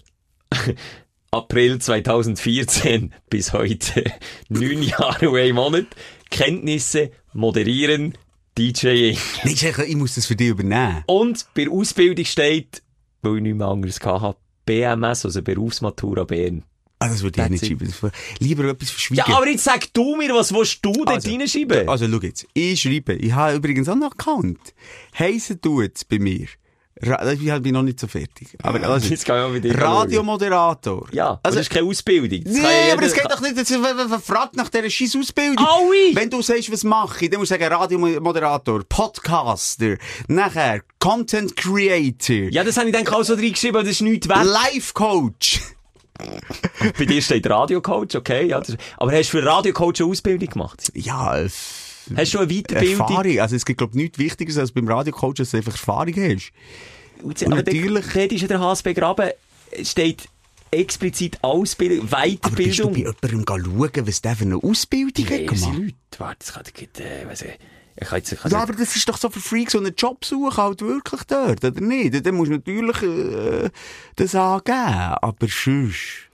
Speaker 1: April 2014 [laughs] bis heute. Neun [laughs] Jahre und ein Monat. Kenntnisse, moderieren, DJing.
Speaker 5: Cheche, ich muss das für dich übernehmen.
Speaker 1: Und bei der Ausbildung steht, weil ich nichts mehr anderes hatte, BMS, also Berufsmatura Bern.
Speaker 5: Ah, das würde ich
Speaker 1: That's
Speaker 5: nicht
Speaker 1: it.
Speaker 5: schreiben. Lieber etwas verschwiegen.
Speaker 1: Ja, aber jetzt sag du mir, was willst du dort
Speaker 5: Also,
Speaker 1: reinschreiben?
Speaker 5: Also, schau jetzt. Ich schreibe. Ich habe übrigens auch einen Account. Heissen tut's bei mir. Ra ich bin noch nicht so fertig. Aber also, [laughs]
Speaker 1: Jetzt kann ich mit
Speaker 5: Radiomoderator.
Speaker 1: ja, also, das ist keine Ausbildung. Das
Speaker 5: Nee,
Speaker 1: ja
Speaker 5: aber es geht doch nicht, das ist fragt nach dieser scheiß Ausbildung.
Speaker 1: Aui!
Speaker 5: Wenn du sagst, was mache ich, dann musst du sagen Radiomoderator, Podcaster, nachher Content Creator,
Speaker 1: Ja, das habe ich dann auch so reingeschrieben, aber das ist nichts wert.
Speaker 5: Life Coach.
Speaker 1: Bei dir steht Radiocoach, okay, ja. Das, aber hast du für Radiocoach eine Ausbildung gemacht?
Speaker 5: Ja,
Speaker 1: Hast du eine Weiterbildung?
Speaker 5: Erfahrung. Also es gibt, glaube ich, nichts Wichtigeres als beim Radiocoach, dass du einfach Erfahrung hast.
Speaker 1: Und aber
Speaker 5: natürlich-
Speaker 1: Dort ist der HSB Graben, steht explizit Ausbildung,
Speaker 5: Aber bist du
Speaker 1: Weiterbildung.
Speaker 5: bei jemandem schauen, was der für eine Ausbildung hat
Speaker 1: Wer sind
Speaker 5: gemacht?
Speaker 1: Leute? Warte, das kann ich, äh, weiss ich, ich kann jetzt, ich kann
Speaker 5: Ja, aber das ist doch so für Freaks, so einen Job suchen, halt wirklich dort, oder nicht? Dann musst du natürlich äh, das angeben, aber sonst...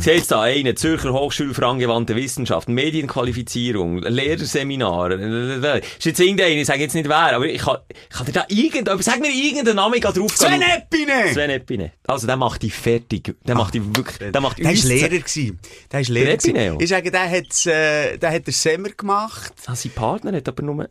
Speaker 1: Zählst da einen, Zürcher Hochschule für angewandte Wissenschaften, Medienqualifizierung, Lehrerseminare, äh, ist jetzt irgendeiner, ich sage jetzt nicht wer, aber ich kann, kann dir da irgendein, sag mir irgendeinen Namen, ich gehe drauf.
Speaker 5: Sven Epine!
Speaker 1: Sven Epine. Also, der macht dich fertig. Der macht dich wirklich, der macht
Speaker 5: Der war Lehrer. gewesen. Der war Lehrer. Gewesen. Ich sage, der hat, äh, der hat den Semmer gemacht.
Speaker 1: Ah, sein Partner hat aber nur,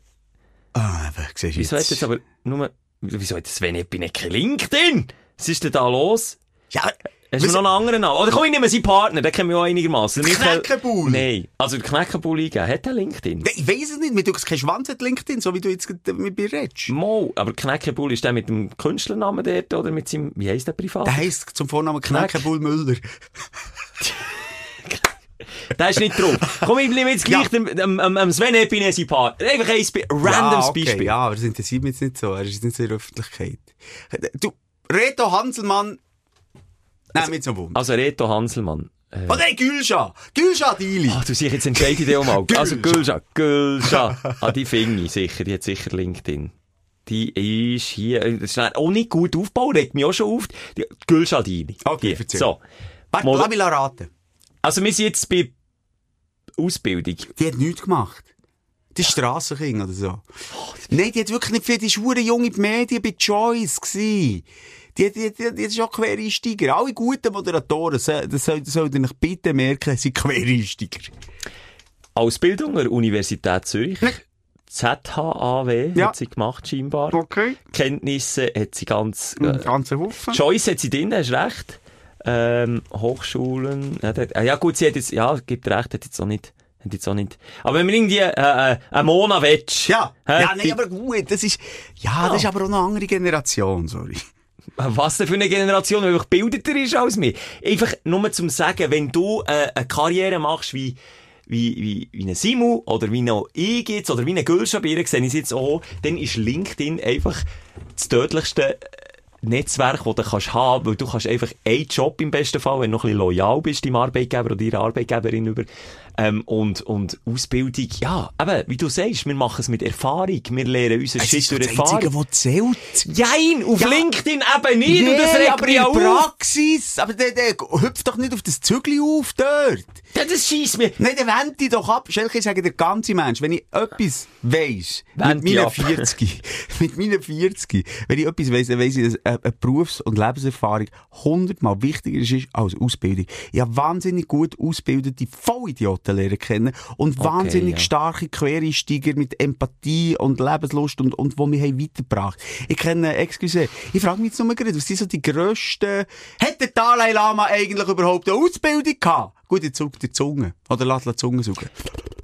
Speaker 5: Ah, aber, siehst du
Speaker 1: wieso hat jetzt aber nur, wieso hat Sven Epine kein LinkedIn? Was ist denn da los?
Speaker 5: Ja,
Speaker 1: Hast du noch einen anderen Namen? Oder komm, ich nehme seinen Partner, den kennen wir auch einigermaßen.
Speaker 5: Knäckebull.
Speaker 1: Nein. Also, der Knäckebull eingeben. Hat der LinkedIn?
Speaker 5: Nee, Ich weiss es nicht, mir tut kein Schwanz hat LinkedIn, so wie du jetzt mit mir redest.
Speaker 1: Mo, aber Knäckebull ist der mit dem Künstlernamen dort oder mit seinem, wie heisst der privat?
Speaker 5: Der heisst zum Vornamen Knäckebull Müller. [laughs]
Speaker 1: Der ist nicht drauf. Komm, ich nehme jetzt gleich dem, dem, dem, Sven Epine sein Partner. Einfach ein
Speaker 5: ja, okay,
Speaker 1: Beispiel.
Speaker 5: Ja, aber das interessiert mich jetzt nicht so. Er ist nicht so in der Öffentlichkeit. Du, Reto Hanselmann, nein, mit so Wunder.
Speaker 1: Also Reto Hanselmann. Äh,
Speaker 5: Oh nein, Gülscha! Gülscha Dili!
Speaker 1: Ach, du siehst jetzt entscheide ich dir auch mal.
Speaker 5: Gülscha.
Speaker 1: Also Gülscha, Gülscha. [laughs] Ah, die finde ich sicher, die hat sicher LinkedIn. Die ist hier, äh, das ist auch nicht gut aufgebaut, regt mich auch schon auf. Die, Gülscha Dini.
Speaker 5: Okay, erzähl.
Speaker 1: So.
Speaker 5: Warte,
Speaker 1: Mal-
Speaker 5: lass mich raten.
Speaker 1: Also wir sind jetzt bei Ausbildung.
Speaker 5: Die hat nichts gemacht. Die Strassenkind oder so. Nein, die hat wirklich nicht viel. Die hure junge Medien bei Choice gsi. Die, die, die, die ist auch Quereinsteiger. Alle guten Moderatoren, das soll- das solltet ihr euch bitte merken, sind Quereinsteiger.
Speaker 1: Ausbildung an der Universität Zürich. ZHAW
Speaker 5: Ja.
Speaker 1: hat sie gemacht, scheinbar.
Speaker 5: Okay.
Speaker 1: Kenntnisse hat sie ganz, äh,
Speaker 5: ganzer Haufen.
Speaker 1: Choice hat sie drin, hast recht. Ähm, Hochschulen, ja, ah, ja gut, sie hat jetzt, ja, gibt recht, hat jetzt auch nicht, Hat jetzt auch nicht. Aber wenn man irgendwie, äh, äh, einen Monat willst.
Speaker 5: Ja, ja, nein, aber gut, das ist, ja, das ist aber auch eine andere Generation, sorry.
Speaker 1: Was denn für eine Generation, die einfach bildeter ist als mir? Einfach nur zum sagen, wenn du äh, eine Karriere machst wie, wie, wie, wie ein Simu oder wie noch ich jetzt oder wie ein Gülschabier, sehe ich jetzt auch, dann ist LinkedIn einfach das tödlichste äh, Netzwerk, das du kannst haben, weil du kannst einfach einen Job im besten Fall, wenn du noch ein bisschen loyal bist, deinem Arbeitgeber oder deiner Arbeitgeberin über, ähm, und, und Ausbildung, ja, eben, wie du sagst, wir machen es mit Erfahrung, wir lernen unseren
Speaker 5: Es
Speaker 1: Shit
Speaker 5: ist
Speaker 1: durch
Speaker 5: das
Speaker 1: Erfahrung.
Speaker 5: Einzige, was zählt.
Speaker 1: Jein, auf
Speaker 5: Ja.
Speaker 1: LinkedIn eben nicht, und das
Speaker 5: Nee,
Speaker 1: regt
Speaker 5: aber
Speaker 1: auf.
Speaker 5: Praxis. Aber der, der hüpft doch nicht auf das Zügli auf dort.
Speaker 1: Ja, das schießt mir.
Speaker 5: Nein, der wendet dich doch ab. Schelke, ich sage der ganze Mensch, wenn ich etwas weiss,
Speaker 1: Wend [laughs]
Speaker 5: mit meinen
Speaker 1: ab.
Speaker 5: 40, mit meinen 40, wenn ich etwas weiss, dann weiss ich, dass eine, eine Berufs- und Lebenserfahrung hundertmal wichtiger ist als Ausbildung. Habe wahnsinnig gut ausgebildete Vollidioten lernen kennen und wahnsinnig
Speaker 1: ja.
Speaker 5: starke Quereinsteiger mit Empathie und Lebenslust und, und wo mich haben weitergebracht. Ich kenne, excuse, ich frage mich jetzt nur gerade, was sind so die grössten, hat der Dalai Lama eigentlich überhaupt eine Ausbildung gehabt? Gut, jetzt sucht die Zunge. Oder lass die Zunge suchen.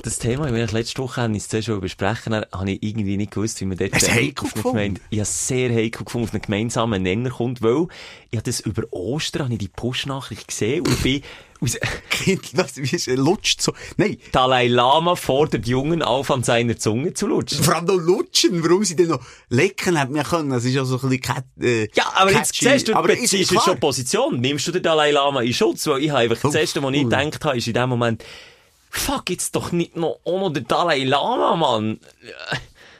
Speaker 1: Das Thema, ich will letzte Woche haben, zuerst schon besprechen, dann habe ich irgendwie nicht gewusst, wie man dort
Speaker 5: Hast heikel gefunden?
Speaker 1: Ich habe es sehr heikel gefunden, auf einen gemeinsamen Nenner kommt, weil ich habe das über Ostern, habe ich die Push-Nachricht gesehen und bin aus, [laughs]
Speaker 5: Kind, das ist, lutscht so. Nein,
Speaker 1: Dalai Lama fordert Jungen auf, an seiner Zunge zu lutschen.
Speaker 5: vor allem noch lutschen. Warum sie denn noch lecken wir können? Das ist ja so ein bisschen cat, äh,
Speaker 1: Ja, aber jetzt
Speaker 5: catchy.
Speaker 1: siehst du,
Speaker 5: aber ist klar.
Speaker 1: schon Position. Nimmst du den Dalai Lama in Schutz? Weil ich habe einfach, das erste, was ich gedacht habe, ist in dem Moment, fuck, jetzt doch nicht noch, auch noch der Dalai Lama, Mann.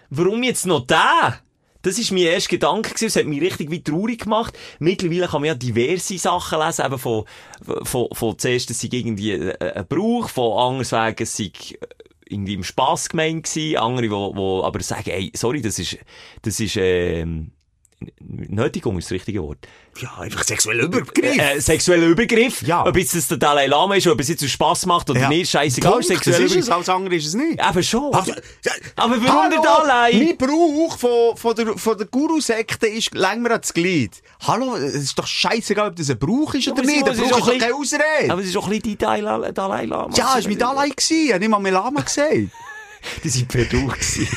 Speaker 1: Warum jetzt noch der? Das ist mein erster Gedanke gewesen. Es hat mich richtig wie traurig gemacht. Mittlerweile kann man ja diverse Sachen lesen, eben von, von, von zuerst, es sei irgendwie ein ein Brauch, von anders wegen, es sei irgendwie im Spass gemeint gewesen, andere, wo, wo aber sagen, ey, sorry, das ist, das ist, ähm, Nötigung ist das richtige Wort.
Speaker 5: Ja, einfach sexueller Übergriff.
Speaker 1: Äh, sexueller Übergriff.
Speaker 5: Ja.
Speaker 1: Ob jetzt das der Dalai Lama ist, oder ob es jetzt Spass macht oder
Speaker 5: Ja.
Speaker 1: nicht, scheißegal.
Speaker 5: Das
Speaker 1: Sexueller
Speaker 5: ist es,
Speaker 1: Übergriff.
Speaker 5: alles andere ist es nicht.
Speaker 1: Eben schon.
Speaker 5: Also,
Speaker 1: Aber warum der Dalai?
Speaker 5: Mein Brauch von, von der, von der Guru-Sekte ist länger ans Glied. Hallo, es ist doch scheißegal, ob das ein Brauch ist oder
Speaker 1: aber
Speaker 5: nicht. Der
Speaker 1: es
Speaker 5: Brauch ist
Speaker 1: doch
Speaker 5: doch
Speaker 1: ein
Speaker 5: keine Ausrede.
Speaker 1: Aber es ist auch ein bisschen die Dalai, Dalai Lama.
Speaker 5: Ja, es war mein Dalai. gewesen. Ich habe nicht mal mein Lama gesagt.
Speaker 1: Die sind Betrug gewesen.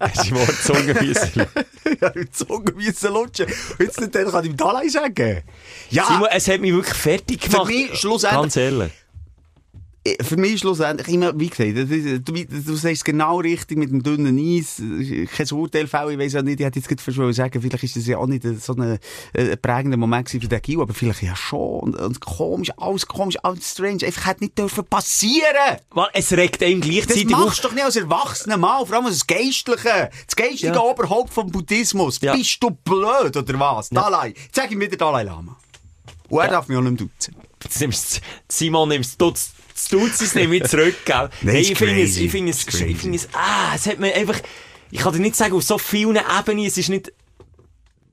Speaker 1: Hast [laughs] du mal die Zunge bissen
Speaker 5: ich habe die Zunge müssen lutschen. Jetzt nicht, dann kann ich ihm Dalai sagen. Ja,
Speaker 1: Simon, es hat mich wirklich fertig gemacht.
Speaker 5: mich schlussendlich-
Speaker 1: Ganz ehrlich.
Speaker 5: Für mich schlussendlich immer, wie gesagt, das ist, du, du sagst genau richtig mit dem dünnen Eis. Kein Urteil fällen, ich weiss ja nicht, ich hätte jetzt gerade sagen, vielleicht ist das ja auch nicht so ein, äh, prägender Moment für den Gil, aber vielleicht ja schon. Und, und komisch, alles komisch, alles strange. Einfach hätte nicht dürfen passieren.
Speaker 1: Weil Es regt einem
Speaker 5: Das
Speaker 1: gleichzeitig
Speaker 5: machst
Speaker 1: auf.
Speaker 5: du doch nicht als erwachsener Mann, vor allem als Geistliche. Das geistige
Speaker 1: Ja.
Speaker 5: Oberhaupt vom Buddhismus.
Speaker 1: Ja.
Speaker 5: Bist du blöd, oder was? Dalai. Zeig ihm wieder Dalai Lama. Und er darf mich auch nicht duzen.
Speaker 1: Simon nimmst du das Dutzes es nehme ich [laughs] zurück, gell?
Speaker 5: Nein,
Speaker 1: Hey, ich finde es, ich finde es, ich finde es, ah, es hat mir einfach, ich kann dir nicht sagen, auf so vielen Ebenen, es ist nicht,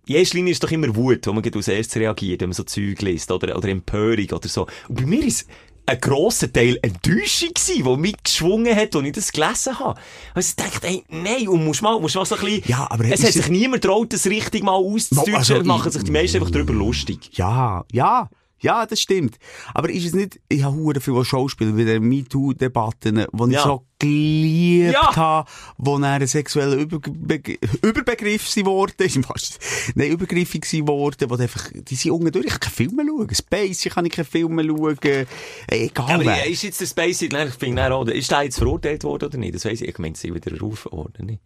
Speaker 1: in erster Linie ist doch immer Wut, wo man gerade als erstes reagiert, wenn man so Zeug liest, oder, oder Empörung, oder so. Und bei mir ist ein grosser Teil Enttäuschung gewesen, der mich geschwungen hat, als ich das gelesen habe. Also ich dachte, ey, nein, und musst mal, musst mal so ein bisschen,
Speaker 5: Ja, aber
Speaker 1: es hat sich niemand traut, das richtig mal auszudeutschen,
Speaker 5: Also,
Speaker 1: machen
Speaker 5: ich-
Speaker 1: sich die meisten einfach darüber lustig.
Speaker 5: Ja, ja. Ja, das stimmt. Aber ist es nicht, ich habe hure viele Schauspieler wie der MeToo-Debatten, die ich
Speaker 1: Ja.
Speaker 5: so geliebt
Speaker 1: Ja.
Speaker 5: habe, wo dann ein sexueller Überbe Überbegriff sie worden [laughs] ist, nein, übergriffig sie worden, wo einfach, die sind unten durch, ich kann keine Filme schauen, Space, kann ich keine Filme schauen, äh, egal
Speaker 1: äh, ist jetzt der Spacey, ich finde auch, ist der jetzt verurteilt worden oder nicht? Das weiss ich, ich meine, sie wieder rufen worden, nicht?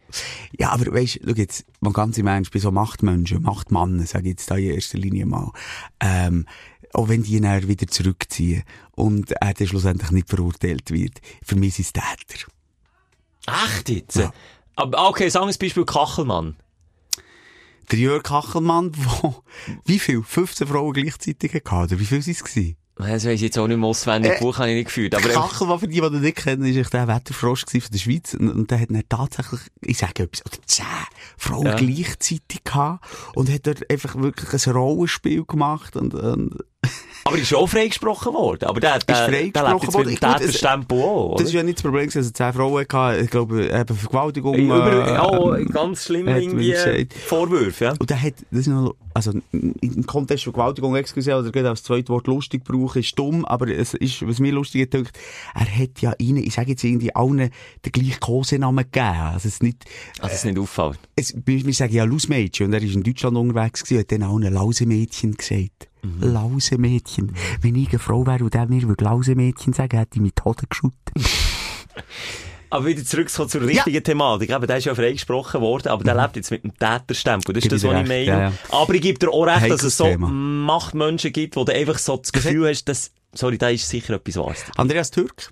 Speaker 5: Ja, aber weisst, schau jetzt, man ganz im Ernst, bei so Machtmenschen, Machtmannen, sage ich jetzt da in erster Linie mal, ähm, auch wenn die dann wieder zurückziehen und er dann schlussendlich nicht verurteilt wird, für mich sind es Täter.
Speaker 1: Echt jetzt?
Speaker 5: Ja.
Speaker 1: Aber, okay, sagen wir das Beispiel Kachelmann.
Speaker 5: Der Jörg Kachelmann, [laughs] wo, wie viel? 15 Frauen gleichzeitig hatte, oder wie viel sind es gewesen?
Speaker 1: Das weiss ich jetzt auch nicht mehr auswendig,
Speaker 5: Äh,
Speaker 1: Buch habe ich nicht geführt, aber...
Speaker 5: Kachelmann, für die, die ihn nicht kennen, ist echt der Wetterfrosch von der Schweiz. Und, und der hat dann tatsächlich, ich sage etwas, oder 10 Frauen
Speaker 1: Ja.
Speaker 5: gleichzeitig gehabt. Und hat dort einfach wirklich ein Rollenspiel gemacht und, und
Speaker 1: Aber ist auch freigesprochen worden. Aber der, der,
Speaker 5: freigesprochen
Speaker 1: lebt jetzt
Speaker 5: worden.
Speaker 1: Täterstempel auch,
Speaker 5: Das ist ja nicht das Problem, dass er zehn Frauen hatte. Ich glaube, eben Vergewaltigung.
Speaker 1: Über,
Speaker 5: äh,
Speaker 1: ja, ganz schlimm irgendwie äh. Vorwürfe, ja.
Speaker 5: Und der hat, das ist noch, also, im Kontext von Gewaltigung, excuse, oder gerade als zweites Wort lustig brauchen, ist dumm, aber es ist, was mir lustig gedacht, er hat ja ihnen, ich sage jetzt irgendwie allen den gleichen Kosenamen gegeben. Also, es ist nicht,
Speaker 1: Also, es ist nicht auffällt.
Speaker 5: es, wir sagen ja Lausmädchen, und er ist in Deutschland unterwegs gewesen, hat dann allen Lausemädchen gesagt.
Speaker 1: Mhm.
Speaker 5: Lausemädchen. Wenn ich eine Frau wäre und der mir würde Lausemädchen sagen, hätte ich mich tot geschossen. [laughs]
Speaker 1: Aber wieder zurückzukommen zur richtigen Thematik. Eben, der ist ja freigesprochen worden, aber der lebt jetzt mit dem Täterstempel. Das ist das, was ich meine.
Speaker 5: ja, ja.
Speaker 1: Aber ich gebe dir auch recht, dass es so
Speaker 5: Thema.
Speaker 1: Machtmenschen gibt, wo du einfach so das Gefühl hast, dass, sorry, da ist sicher etwas Wahres.
Speaker 5: Andreas Türk?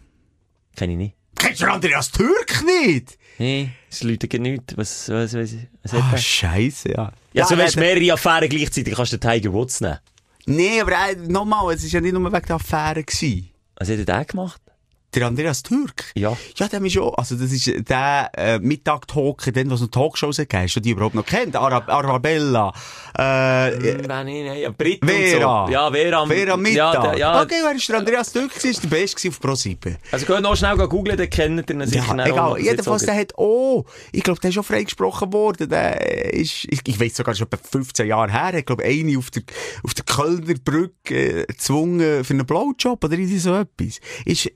Speaker 1: Kenn ich nicht.
Speaker 5: Kennst du Andreas Türk nicht?
Speaker 1: Nee, es läutet nichts. Was, was, was, was hat
Speaker 5: Ah,
Speaker 1: der?
Speaker 5: scheisse, ja.
Speaker 1: Ja, so wenn mehrere Affären gleichzeitig kannst du den Tiger Woods nehmen.
Speaker 5: Nee, aber äh, nochmal, es war ja nicht nur wegen der Affäre.
Speaker 1: Was hat er denn gemacht?
Speaker 5: Der Andreas Türk?
Speaker 1: Ja.
Speaker 5: Ja, der ist schon, also das ist der äh, Mittag-Talker, den, was noch Talkshows gegeben hast, du die überhaupt noch kennt. Arab Arabella, äh,
Speaker 1: Hm, Wenn ich ja, Briten
Speaker 5: Vera.
Speaker 1: so. Ja, Vera.
Speaker 5: Vera Mittag.
Speaker 1: Ja, der, ja.
Speaker 5: Okay, wer ist der Andreas Türk? gewesen? Ist der Beste auf Pro7.
Speaker 1: Also könnt noch schnell googeln, den kennt ihr sicher
Speaker 5: Ja, egal. Jedenfalls,
Speaker 1: auch-
Speaker 5: der hat, oh, ich glaube, der ist schon freigesprochen worden. Der ist, ich, ich weiss sogar schon etwa 15 Jahre her. Ich glaube, eine auf der, auf der Kölner Brücke, äh, gezwungen für einen Blowjob oder irgendwie so etwas. Ist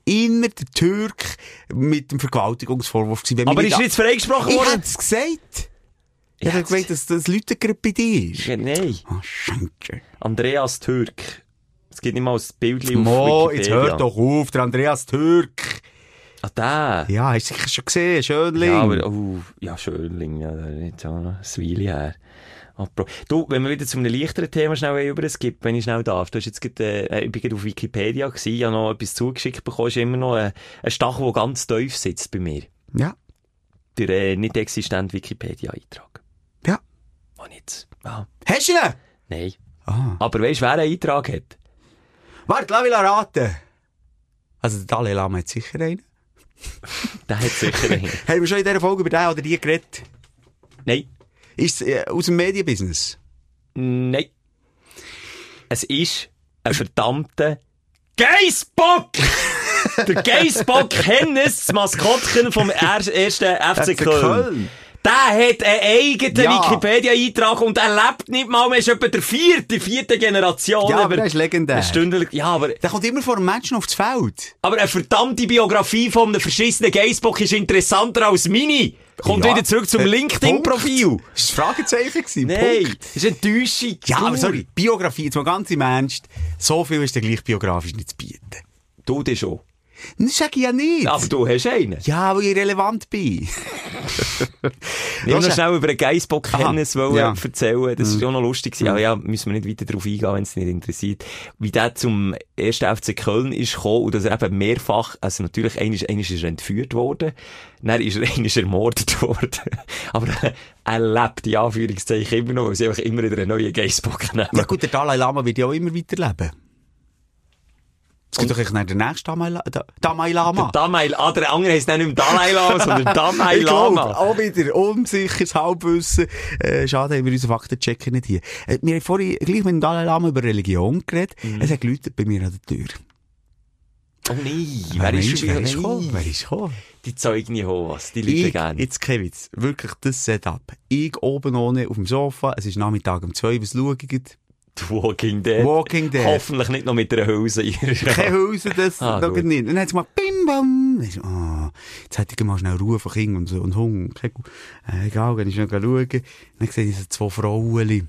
Speaker 5: immer der Türk mit dem Vergewaltigungsvorwurf gewesen.
Speaker 1: Aber ist
Speaker 5: nicht
Speaker 1: jetzt freigesprochen
Speaker 5: Ich
Speaker 1: worden?
Speaker 5: hätte es gesagt. Ich hätte gemeint, dass das Leute gerade bei dir ist.
Speaker 1: Ja, Nein.
Speaker 5: Oh, Schenke.
Speaker 1: Andreas Türk. Es gibt nicht mal ein Bild auf
Speaker 5: Mo, jetzt
Speaker 1: Wikipedia.
Speaker 5: hört doch auf, der Andreas Türk.
Speaker 1: Ah, der.
Speaker 5: Ja, hast du sicher schon gesehen, Schönling.
Speaker 1: Ja, aber, oh, ja, Schönling, ja, jetzt auch noch ein Weile her. Apro- Du, wenn wir wieder zu einem leichteren Thema schnell über es gibt, wenn ich schnell darf. Du hast jetzt gerade, äh, ich bin gerade auf Wikipedia gewesen, ich habe noch etwas zugeschickt bekommen, ist immer noch ein, ein Stachel, der ganz tief sitzt bei mir.
Speaker 5: Ja,
Speaker 1: Der äh, nicht existente Wikipedia-Eintrag.
Speaker 5: ja.
Speaker 1: Oh, jetzt. Ah,
Speaker 5: Hast du ihn?
Speaker 1: nein.
Speaker 5: Ah.
Speaker 1: Aber weißt du, wer einen Eintrag hat?
Speaker 5: Warte, lass mich raten. Also, der Dalai Lama hat sicher einen. [laughs]
Speaker 1: Der hat sicher einen. [laughs]
Speaker 5: Haben wir schon in dieser Folge über den oder die geredet?
Speaker 1: Nein.
Speaker 5: Ist es äh, aus dem Medienbusiness?
Speaker 1: Nein. Es ist ein verdammter Geissbock! Der Geissbock Hennes, das Maskottchen vom er ersten [laughs] FC Köln. Der hat einen eigenen
Speaker 5: Ja.
Speaker 1: Wikipedia-Eintrag und er lebt nicht mal mehr, ist etwa der vierte, vierte Generation.
Speaker 5: Ja, aber der ist legendär.
Speaker 1: eine Stunde, ja, aber,
Speaker 5: Der kommt immer vor einem Menschen aufs Feld.
Speaker 1: aber eine verdammte Biografie von einem verschissenen Geissbock ist interessanter als meine. Kommt
Speaker 5: Ja.
Speaker 1: wieder zurück zum
Speaker 5: Äh,
Speaker 1: LinkedIn-Profil.
Speaker 5: Das war ein Fragezeichen. gewesen.
Speaker 1: Nein,
Speaker 5: Punkt.
Speaker 1: das ist Enttäuschung.
Speaker 5: Ja,
Speaker 1: Du.
Speaker 5: aber sorry, Biografie, jetzt mal ganz im Ernst, so viel ist der gleich biografisch nicht zu bieten.
Speaker 1: Du das schon.
Speaker 5: Das sage ich ja nicht.
Speaker 1: Aber du hast einen.
Speaker 5: Ja, weil ich relevant bin. [laughs]
Speaker 1: Ich will noch schnell über den Geissbock Hennes wollen
Speaker 5: ja. Mhm.
Speaker 1: erzählen. Das ist auch noch lustig gewesen. Aber ja, müssen wir nicht weiter darauf eingehen, wenn es nicht interessiert. Wie der zum ersten FC Köln ist gekommen und dass er eben mehrfach, also natürlich, einmal ist er entführt worden, dann ist er [laughs] einmal ermordet worden. Aber [laughs] er lebt, in Anführungszeichen, immer noch, weil sie einfach immer wieder einen neuen Geissbock nehmen.
Speaker 5: Ja gut, der Dalai Lama wird ja auch immer weiterleben. Es gibt doch echt nicht den nächsten Dalai, La Da- Dalai Lama.
Speaker 1: Dalai, ah, der andere heisst nicht mehr Dalai Lama, [laughs] sondern Dalai
Speaker 5: Ich
Speaker 1: Lama.
Speaker 5: auch wieder unsicheres Halbwissen. Äh, schade, haben wir unseren Faktenchecker nicht hier. Äh, wir haben vorhin gleich mit dem Dalai Lama über Religion geredet.
Speaker 1: Mhm.
Speaker 5: Es hat geläutet bei mir an der Tür.
Speaker 1: Oh nein, wer ist
Speaker 5: Mensch,
Speaker 1: schon
Speaker 5: wer ist gekommen? Wer ist gekommen?
Speaker 1: Die Zeugen Jehovas, die Leute
Speaker 5: Ich,
Speaker 1: gerne.
Speaker 5: jetzt kein Witz, wirklich das Setup. Ich oben ohne auf dem Sofa, es ist Nachmittag um zwei, was schaue ich?
Speaker 1: The Walking Dead.
Speaker 5: Walking Dead.
Speaker 1: Hoffentlich nicht noch mit einer Hülse. [laughs]
Speaker 5: Keine Hülse, das
Speaker 1: Ah,
Speaker 5: noch
Speaker 1: gut.
Speaker 5: nicht. Dann hat es gemacht, bim bam. Ah, jetzt hätte ich mal schnell Ruhe von Kind und, so- und Hunger. Äh, egal, dann ist noch schauen. Dann sehe ich so zwei Frauen, äh,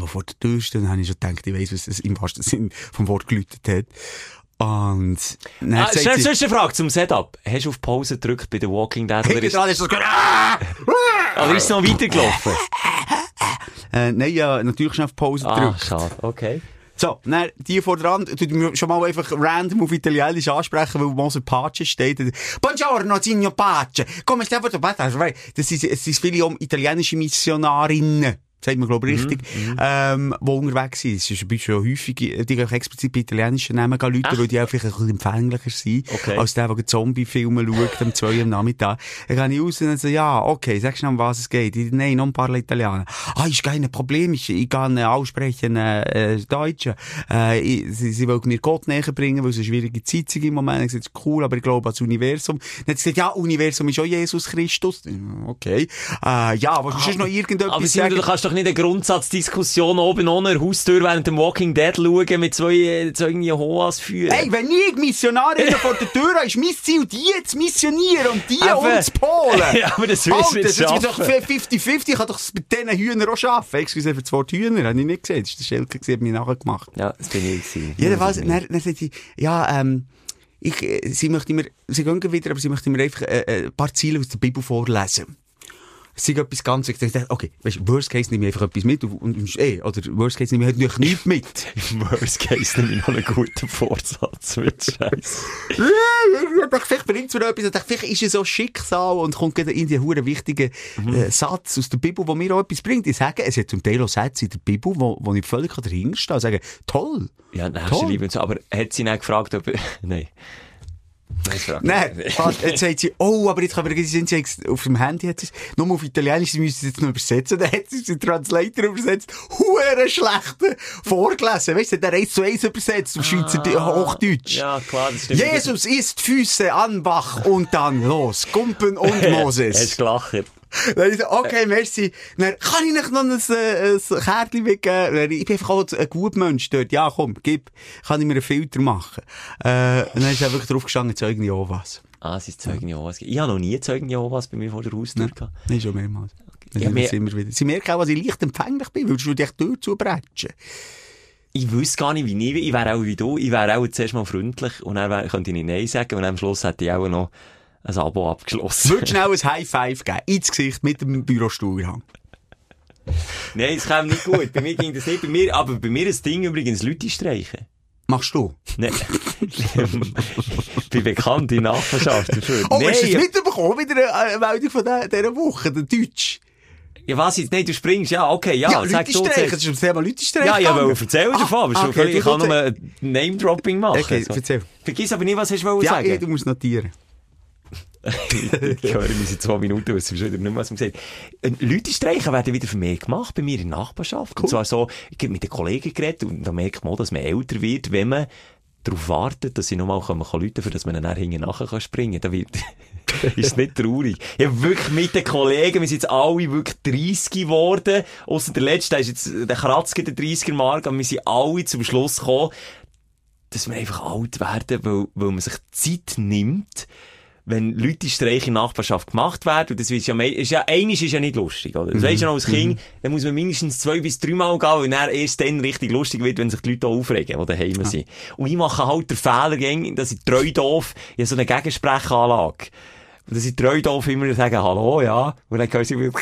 Speaker 5: die vor der Tür stehen. Dann habe ich schon gedacht, ich weiss, was das im wahrsten Sinn vom Wort geläutet hat. Und dann
Speaker 1: Ah, schnell, sonst eine Frage zum Setup. Hast du auf Pause gedrückt bei The Walking Dead? Oder ist,
Speaker 5: ist das [laughs] ah!
Speaker 1: oder ist es noch weitergelaufen? [laughs]
Speaker 5: Äh, nein, ja, natürlich schnell auf Pause
Speaker 1: ah,
Speaker 5: gedrückt.
Speaker 1: schade. Okay.
Speaker 5: So, dann, die vor dran, tut mir schon mal einfach random auf Italienisch ansprechen, weil Moser Pace steht. Buongiorno, signor Pace. Come stai fatto? Das sind, es sind viele um italienische Missionarinnen. Sagt man, glaube ich, richtig, ähm, die unterwegs sind. Es ist ein bisschen häufig, die gehen auch explizit bei italienischen Namen Leute,
Speaker 1: Echt?
Speaker 5: weil die auch vielleicht ein bisschen empfänglicher sind,
Speaker 1: Okay.
Speaker 5: als der, der Zombie-Filme schaut, um zwei am Nachmittag. Dann gehe ich raus und dann so, ja, okay, sagst du noch, um was es geht? Ich, Nein, non parla Italiano. Ah, ist kein Problem, ich, ich kann äh, aussprechen, äh, äh, Deutsch. Äh, ich, sie, sie wollen mir Gott näher bringen, weil es eine schwierige Zeit ist im Moment. Ich sage, cool, aber ich glaube an das Universum. Dann hat sie gesagt, ja, Universum ist auch Jesus Christus. Okay. Äh, ja, was ist noch irgendetwas
Speaker 1: Aber doch nicht eine Grundsatzdiskussion oben ohne Haustür während dem Walking Dead schauen mit zwei, äh, zwei Jehovas führen.
Speaker 5: Hey, wenn ich Missionarin vor der Tür habe, ist mein Ziel, die zu missionieren und die
Speaker 1: Eben.
Speaker 5: uns zu polen. [laughs]
Speaker 1: Ja, aber das wirst du nicht
Speaker 5: das ist doch
Speaker 1: schaffen.
Speaker 5: 50-50. Ich kann doch mit diesen Hühnern auch arbeiten. Excuse für das Wort Hühner, habe ich nicht gesehen. Das ist der Schelke, der hat mich nachher gemacht.
Speaker 1: Ja, das bin ich gewesen.
Speaker 5: Jedenfalls,
Speaker 1: Ja,
Speaker 5: dann, dann ja, ähm, ich, äh, sie möchte mir, sie gehen wieder, aber sie möchte mir einfach äh, äh, ein paar Ziele aus der Bibel vorlesen. Ist etwas ganz, ich dachte, okay, weißt Worst Case nehme ich einfach etwas mit und, und eh, oder Worst Case nehme ich halt nichts [laughs] mit.
Speaker 1: Im Worst Case nehme ich noch einen guten Vorsatz [laughs] mit Scheiß.
Speaker 5: Ja, ich dachte, vielleicht bringt es mir etwas. Ich dachte, vielleicht ist es so Schicksal und kommt gerade in den hure wichtigen äh, Satz aus der Bibel, der mir auch etwas bringt. Ich sage, es hat zum Teil auch Sätze in der Bibel, wo, wo ich völlig dahinter stehe und sage, toll.
Speaker 1: Ja, nächste
Speaker 5: Toll.
Speaker 1: Liebe und so. Aber hat sie nicht gefragt, ob... [laughs] Nein. Nein,
Speaker 5: fast. jetzt sagt sie, oh, aber jetzt kann man, sind sie jetzt auf dem Handy, hat sie nur auf Italienisch, sie müssen es jetzt noch übersetzen, dann hat sie in Translator übersetzt, hure schlechte vorgelesen, weißt du, der 1 zu 1 übersetzt, auf Schweizer, Hochdeutsch.
Speaker 1: Ja, klar, das stimmt.
Speaker 5: Jesus isst Füße an Bach und dann los, Gumpen und [laughs]
Speaker 1: Hast
Speaker 5: Moses.
Speaker 1: du gelacht? [laughs]
Speaker 5: Dann ich so, okay, merci. Dann kann ich nicht noch ein, äh, ein Kärtchen? Dann, Ich bin einfach auch ein guter Mensch dort. Ja, komm, gib. Kann ich mir einen Filter machen? Äh, und dann ist er wirklich drauf gestanden, Zeugen Jehovas.
Speaker 1: Ah, es ist Zeugen Jehovas. Ich habe noch nie Zeugen Jehovas bei mir vor der Haustür gehabt.
Speaker 5: Nein, schon mehrmals.
Speaker 1: Ja,
Speaker 5: Ja,
Speaker 1: mehr-
Speaker 5: immer wieder. Sie merken auch, dass ich leicht empfänglich bin, weil du dich durchzubretschen.
Speaker 1: Ich wüsste gar nicht, wie ich, ich wäre auch wie du. Ich wäre auch zuerst mal freundlich und dann wär, könnte ich nicht Nein sagen und am Schluss hätte ich auch noch ein Abo abgeschlossen.
Speaker 5: Würdest [laughs] schnell ein High Five geben, ins Gesicht, mit dem Bürostuhlhang.
Speaker 1: Nein, es käme nicht gut. Bei mir ging das nicht. Bei mir, aber bei mir ist das Ding übrigens Leute streichen.
Speaker 5: Machst du?
Speaker 1: Nein. ich [laughs] bin bekannt in der Nachbarschaft dafür.
Speaker 5: Oh, hast du es mitbekommen? Wieder eine Meldung von dieser, Woche, der Deutsch.
Speaker 1: ja, was jetzt? Nein, du springst. Ja, okay, ja.
Speaker 5: Ja, Leute streichen. Das ist ums Thema Leute streichen.
Speaker 1: Ja, ich
Speaker 5: gegangen.
Speaker 1: wollte erzählen davon, aber
Speaker 5: Ah,
Speaker 1: schon
Speaker 5: okay,
Speaker 1: ich kann nur
Speaker 5: erzähl.
Speaker 1: Name-Dropping machen.
Speaker 5: Okay,
Speaker 1: So.
Speaker 5: erzähl.
Speaker 1: Vergiss aber nicht, was hast du
Speaker 5: Ja,
Speaker 1: sagen.
Speaker 5: ich, du musst notieren. [laughs]
Speaker 1: ich höre mich in zwei Minuten, was wieder nicht mehr, was man sagt. Äh, Leute streichen werden wieder vermehrt gemacht bei mir in der Nachbarschaft. Und zwar so, ich habe mit den Kollegen geredet und da merkt man auch, dass man älter wird, wenn man darauf wartet, dass sie nochmal kommen kann, Leute, für dass man dann hinten nachher kann springen kann. Da wird, [laughs] ist nicht traurig. Ich habe wirklich mit den Kollegen, wir sind jetzt alle wirklich 30 geworden, ausser der letzte, der ist jetzt, der kratzt gegen den 30er Mark, aber wir sind alle zum Schluss gekommen, dass wir einfach alt werden, weil, weil man sich Zeit nimmt, wenn Leute Streiche in Nachbarschaft gemacht werden, und das ist ja, ist ja, einiges ist ja nicht lustig, oder? Das weisst du noch als Kind, dann muss man mindestens zwei bis drei Mal gehen, weil dann erst dann richtig lustig wird, wenn sich die Leute auch aufregen, die daheim sind. Und ich mache halt den Fehler, dass ich treu doof, ich habe so eine Gegensprechanlage. Und dass ich treu doof immer sage, hallo, ja, und dann hören sie wieder,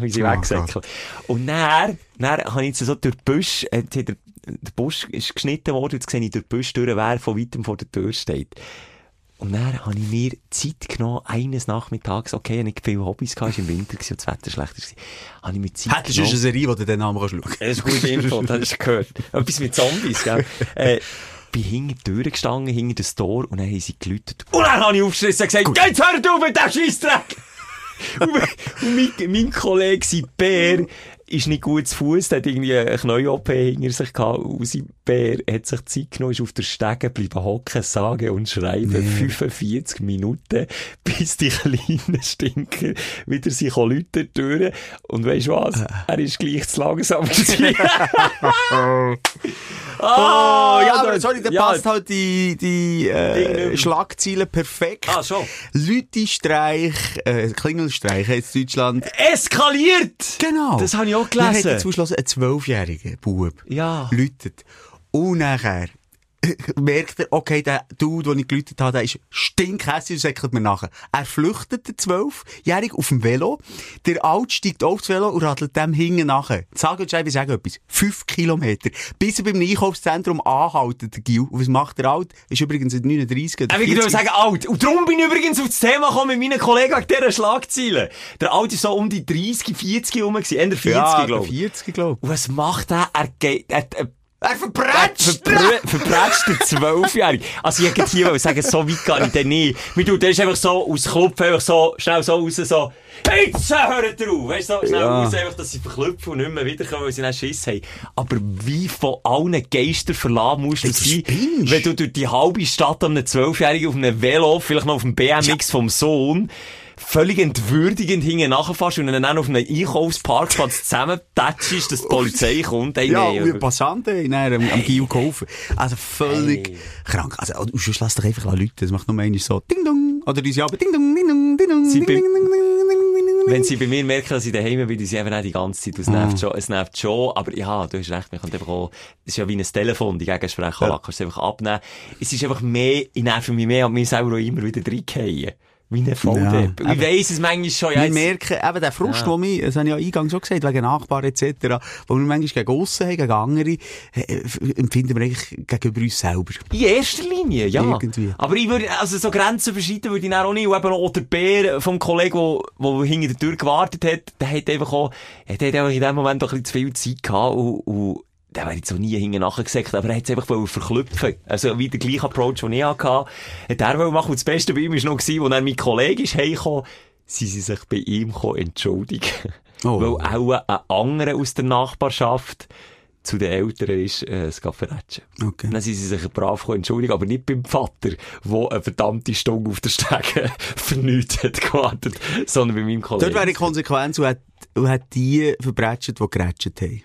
Speaker 1: wie sie
Speaker 5: Oh
Speaker 1: wegsäckeln. Und dann, dann habe ich jetzt so durch den Busch, äh, der, der Busch ist geschnitten worden, jetzt sehe ich durch den Busch durch, wer von weitem vor der Tür steht. Und dann habe ich mir Zeit genommen, eines Nachmittags, okay, ich nicht viele Hobbys gehabt, es war im Winter und das Wetter schlecht war, habe ich mir Zeit
Speaker 5: Hättest du eine Serie, wo du den Namen kannst schauen
Speaker 1: das ist gute Info, das hast du gehört. Etwas mit Zombies, gell? äh, bin hinter die Tür gestanden, hinter das Tor, und dann haben sie geläutet. Und dann habe ich aufgeschrissen und gesagt, jetzt hör du mit dem Scheissdreck! [laughs] und mein, mein Kollege, sein Bär, ist nicht gut zu Fuß, hat irgendwie eine Knie-OP hinter sich gehabt, sein Bär hat sich Zeit genommen, ist auf der Stege geblieben hocken, sagen und schreiben, 45 Minuten, [laughs] bis die kleinen Stinker wieder sich Leute durch. Und weisst du was? Er ist gleich zu langsam gewesen. [laughs] [laughs]
Speaker 5: Oh, ja, aber sorry, da
Speaker 1: ja.
Speaker 5: passt halt die, die äh. Schlagziele perfekt.
Speaker 1: Ah, schon.
Speaker 5: Lütestreich, äh, Klingelstreich jetzt Deutschland.
Speaker 1: Eskaliert!
Speaker 5: Genau.
Speaker 1: Das habe ich auch
Speaker 5: Dann hat
Speaker 1: gelesen.
Speaker 5: jetzt zum Schluss ein zwölfjähriger Bub
Speaker 1: Ja.
Speaker 5: läutet. Und nachher [laughs] merkt er, okay, der Dude, den ich geläutet habe, der ist stinkhässig und säckelt mir nachher. Er flüchtet, der Zwölfjährige, auf dem Velo. Der Alt steigt aufs Velo und radelt dem hinten nachher. Sag uns einfach sagen etwas. Fünf Kilometer. Bis er beim Einkaufszentrum anhaltet, der Gil. Und was macht der Alt? Ist übrigens in 39 oder
Speaker 1: Äh, Ich würde
Speaker 5: 40.
Speaker 1: sagen, alt. Und darum bin ich übrigens auf das Thema gekommen mit meinen Kollegen wegen dieser Schlagzeilen. Der Alt ist so um die 30, 40 rum gewesen. Ende 40,
Speaker 5: ja,
Speaker 1: glaube ich.
Speaker 5: 40, glaube
Speaker 1: Und was macht er? Er geht, er, er,
Speaker 5: Er verprätscht!
Speaker 1: Verprä- Verprätscht der Zwölfjährige. Also ich hätte hier sagen, so weit gehe ich dann nicht. Mir tut, der ist einfach so aus Klopf, einfach so, schnell so raus, so, jetzt hört drauf! Weißt du, so, schnell
Speaker 5: Ja.
Speaker 1: raus, einfach, dass sie verklüpfen und nicht mehr wiederkommen, weil sie dann Schiss haben. Aber wie von allen Geistern verlassen musst du sein, wenn du durch die halbe Stadt an einem Zwölfjährigen auf einem Velo, vielleicht noch auf dem BMX vom Sohn, völlig entwürdigend hinten nachfährst und dann auch auf einem Einkaufsparkplatz zusammentatschst, dass die [laughs] Polizei kommt. Hey,
Speaker 5: Ja,
Speaker 1: nee,
Speaker 5: und
Speaker 1: aber-
Speaker 5: Passanten dann am, am Gil geholfen. Also völlig krank. Also, und sonst lass doch einfach Leute, das macht nur einmal so Ding Dong. Oder die aber Ding Dong, Ding Dong, Ding Dong, Ding Dong.
Speaker 1: Wenn sie bei mir merken, dass ich daheim bin, sie eben auch die ganze Zeit. Es nervt schon, es nervt schon. Aber ja, du hast recht, man kann einfach auch, es ist ja wie ein Telefon, die Gegensprecher,
Speaker 5: Ja.
Speaker 1: ja. kannst du einfach abnehmen. Es ist einfach mehr, ich nerve mich mehr und mir selber auch immer wieder reingehen. Wie ein Volldepp.
Speaker 5: Ja,
Speaker 1: ich weiss es manchmal schon, ja,
Speaker 5: Wir merken eben den Frust,
Speaker 1: Ja.
Speaker 5: ja. wir, das habe ich ja eingangs schon gesagt, wegen Nachbarn etc., wo wir manchmal gegen aussen haben, gegen andere, äh, äh, empfinden wir eigentlich gegenüber uns selber.
Speaker 1: In erster Linie, ja.
Speaker 5: Irgendwie.
Speaker 1: Aber ich würde, also so Grenzen überschreiten würde ich auch nicht. Und eben auch der Bär vom Kollegen, der, der hinter der Tür gewartet hat, der hat einfach auch, er hat einfach in dem Moment auch ein bisschen zu viel Zeit gehabt und, und der wäre jetzt auch nie hinten nachgesagt, aber er hat es einfach verklüpfen. Also wie der gleiche Approach, den ich hatte, hat er wollen machen. Und das Beste bei ihm war noch, als dann mein Kollege ist heimgekommen, sie sind sich bei ihm entschuldigen.
Speaker 5: Oh.
Speaker 1: Weil auch ein anderer aus der Nachbarschaft zu den Eltern ist, äh, geht verrätschen.
Speaker 5: Okay.
Speaker 1: Dann sind sie sich brav entschuldigen, aber nicht beim Vater, der eine verdammte Stunde auf der Stege [laughs] für nichts hat gewartet, sondern bei meinem Kollegen.
Speaker 5: Dort wäre die Konsequenz und hat, und hat die verbrätscht, die gerätscht haben.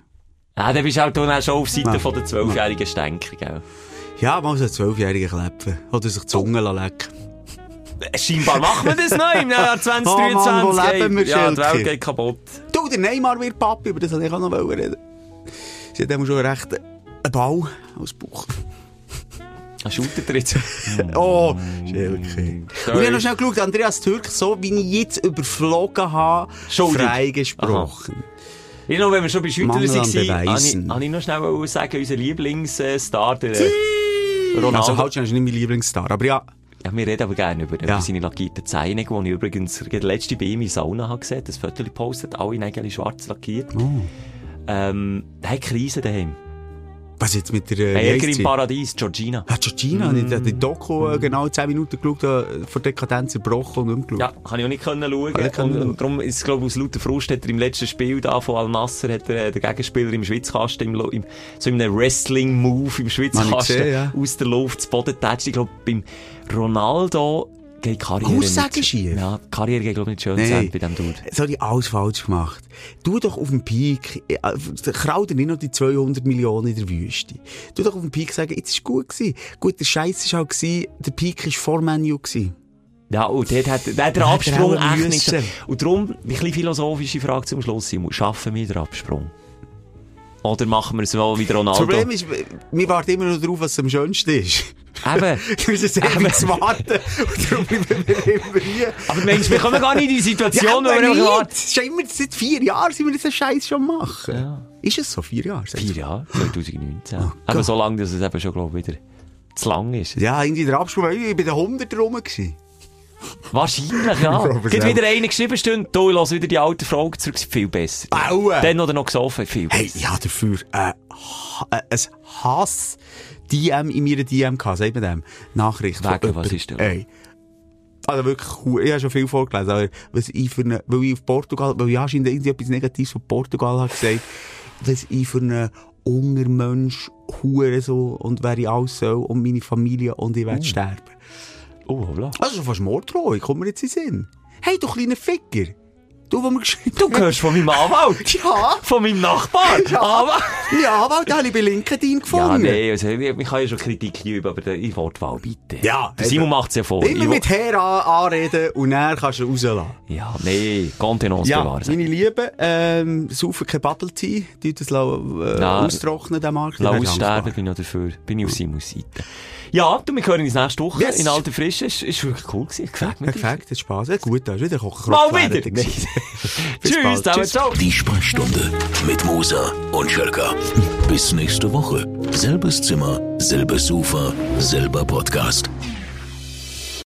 Speaker 1: Ja, dann bist du halt auch schon auf Seite
Speaker 5: Ja.
Speaker 1: von der zwölfjährigen Stänker, gell?
Speaker 5: Ja, mal so einen Zwölfjährigen klepfen. Oder sich die Zunge lecken.
Speaker 1: Scheinbar machen wir das noch im Jahr 2023. [laughs]
Speaker 5: Oh Mann, wo leben wir,
Speaker 1: ja, die? Welt geht kaputt.
Speaker 5: Du, der Neymar wird Papi, über das wollte ich auch noch reden. Sie hat eben schon recht einen Ball als Bauch.
Speaker 1: Ah, er jetzt? [laughs]
Speaker 5: Oh, Schelke. Und ich habe noch schnell geschaut, Andreas Türk, so wie ich jetzt überflogen habe,
Speaker 1: Schuldig.
Speaker 5: freigesprochen.
Speaker 1: Ich noch, wenn wir schon bei
Speaker 5: an
Speaker 1: waren, habe ich, noch schnell sagen, unser Lieblingsstar, der Ronaldo.
Speaker 5: Also, halt schon, ist nicht mein Lieblingsstar, aber ja.
Speaker 1: Ja, wir reden aber gerne über,
Speaker 5: Ja.
Speaker 1: über seine lackierten Zähne, die ich übrigens gerade letzte bei ihm in Sauna habe gesehen, das Foto gepostet, alle Nägel schwarz lackiert.
Speaker 5: Oh.
Speaker 1: Ähm, der hat Krise daheim.
Speaker 5: Was jetzt mit der, äh, heisst
Speaker 1: im? Paradies, Georgina.
Speaker 5: Ah, Georgina, mm. ich habe die Doku äh, genau 10 Minuten geschaut, äh, vor Dekadenz zerbrochen und umgeschaut.
Speaker 1: Ja, kann ich auch nicht können schauen.
Speaker 5: Kann ich können
Speaker 1: und, und darum ist es, glaube ich, aus lauter Frust hat er im letzten Spiel da von Al-Nasser, hat er, äh, der Gegenspieler im Schwitzkasten, im, im, so in einem Wrestling-Move im Schwitzkasten,
Speaker 5: gesehen, ja.
Speaker 1: aus der Luft zu Boden tätscht. Ich glaube, beim Ronaldo geht die Karriere
Speaker 5: Aussagen
Speaker 1: nicht,
Speaker 5: schief?
Speaker 1: Ja, die Karriere geht, glaube ich, nicht schön
Speaker 5: Nee.
Speaker 1: bei dem Dude.
Speaker 5: Ich alles falsch gemacht. Du doch auf dem Peak, äh, krau dir nicht noch die 200 Millionen in der Wüste. Du doch auf dem Peak sagen, jetzt ist gut gewesen. Gut, der Scheiß war halt gewesen, der Peak war vor Menu gewesen.
Speaker 1: Ja, und dort hat, hat der
Speaker 5: Hat er
Speaker 1: Absprung
Speaker 5: auch
Speaker 1: echt nicht... Und darum, ein bisschen philosophische Frage zum Schluss, Simon. Schaffen wir den Absprung? Oder machen wir es mal wie der
Speaker 5: Das
Speaker 1: Ronaldo?
Speaker 5: Problem ist, wir warten immer noch darauf, was am schönsten ist.
Speaker 1: Eben.
Speaker 5: Wir müssen ewig zu warten. Und darum bleiben wir immer hier.
Speaker 1: Aber Mensch, wir kommen gar nicht in die Situation, wo
Speaker 5: aber
Speaker 1: wir warten.
Speaker 5: Es ist ja immer seit vier Jahren, sind wir diesen Scheiß schon machen.
Speaker 1: Ja.
Speaker 5: Ist es so? Vier Jahre?
Speaker 1: Vier Jahre, 2019.
Speaker 5: Oh
Speaker 1: aber
Speaker 5: Gott.
Speaker 1: so lange, dass es eben schon, glaube ich, wieder zu lang ist.
Speaker 5: Ja, irgendwie der Absprung, ich war bei den 100 rum. gewesen.
Speaker 1: Wahrscheinlich, ja. [laughs]
Speaker 5: es
Speaker 1: Gibt wieder eine geschrieben, Stunde, du, ich wieder die alte Frage zurück, viel besser.
Speaker 5: Bauen!
Speaker 1: Dann oder noch gesoffen, viel
Speaker 5: Hey,
Speaker 1: besser.
Speaker 5: ja, dafür, äh, äh, ein Hass, DM in meiner DM gehabt, sagt man dem, Nachricht.
Speaker 1: Wegen, was ist denn?
Speaker 5: Ey. Also wirklich, hu- ich habe schon viel vorgelesen, aber was ich für eine, weil ich auf Portugal, weil ich anscheinend irgendwie etwas Negatives von Portugal habe gesagt, was ich für einen Ungermensch, Hure so, und wer ich alles soll, und meine Familie, und ich werde sterben.
Speaker 1: Oh, hoppla.
Speaker 5: Also fast Morddrohung, kommt mir jetzt in den Sinn. Hey, du kleiner Ficker! Du, wo mir geschrieben
Speaker 1: Du hörst von meinem Anwalt. [laughs]
Speaker 5: Ja.
Speaker 1: Von meinem Nachbar.
Speaker 5: Ja,
Speaker 1: Aber...
Speaker 5: ja, weil den habe ich bei LinkedIn
Speaker 1: Ja,
Speaker 5: gefunden.
Speaker 1: nee, also, ich ich kann ja schon Kritik üben, aber der- in Wortwahl bitte.
Speaker 5: Ja,
Speaker 1: Der Simon
Speaker 5: eben.
Speaker 1: macht's ja vor.
Speaker 5: Immer
Speaker 1: Ich-
Speaker 5: mit Herr an, anreden und dann kannst du rauslassen.
Speaker 1: Ja, nee, Contenance
Speaker 5: Ja,
Speaker 1: bewahren.
Speaker 5: meine Lieben, ähm, saufen kein Bubble Tea, die das lau- äh,
Speaker 1: Nein.
Speaker 5: austrocknen, den Markt.
Speaker 1: Lass aussterben, bin ich dafür. Bin ich auf Simons Seite. Ja, du, wir hören uns nächste Woche
Speaker 5: Yes.
Speaker 1: in alter Frische. Ist, ist wirklich cool gewesen. Gefällt mir.
Speaker 5: Perfekt, hat Spaß. Ja, gut, da ist wieder Kochen.
Speaker 1: Mal wieder. [laughs] Tschüss,
Speaker 5: bald.
Speaker 1: zusammen,
Speaker 5: Tschüss.
Speaker 1: ciao.
Speaker 4: Die Sprechstunde mit Musa und Schelka. Bis nächste Woche. Selbes Zimmer, selbes Sofa, selber Podcast.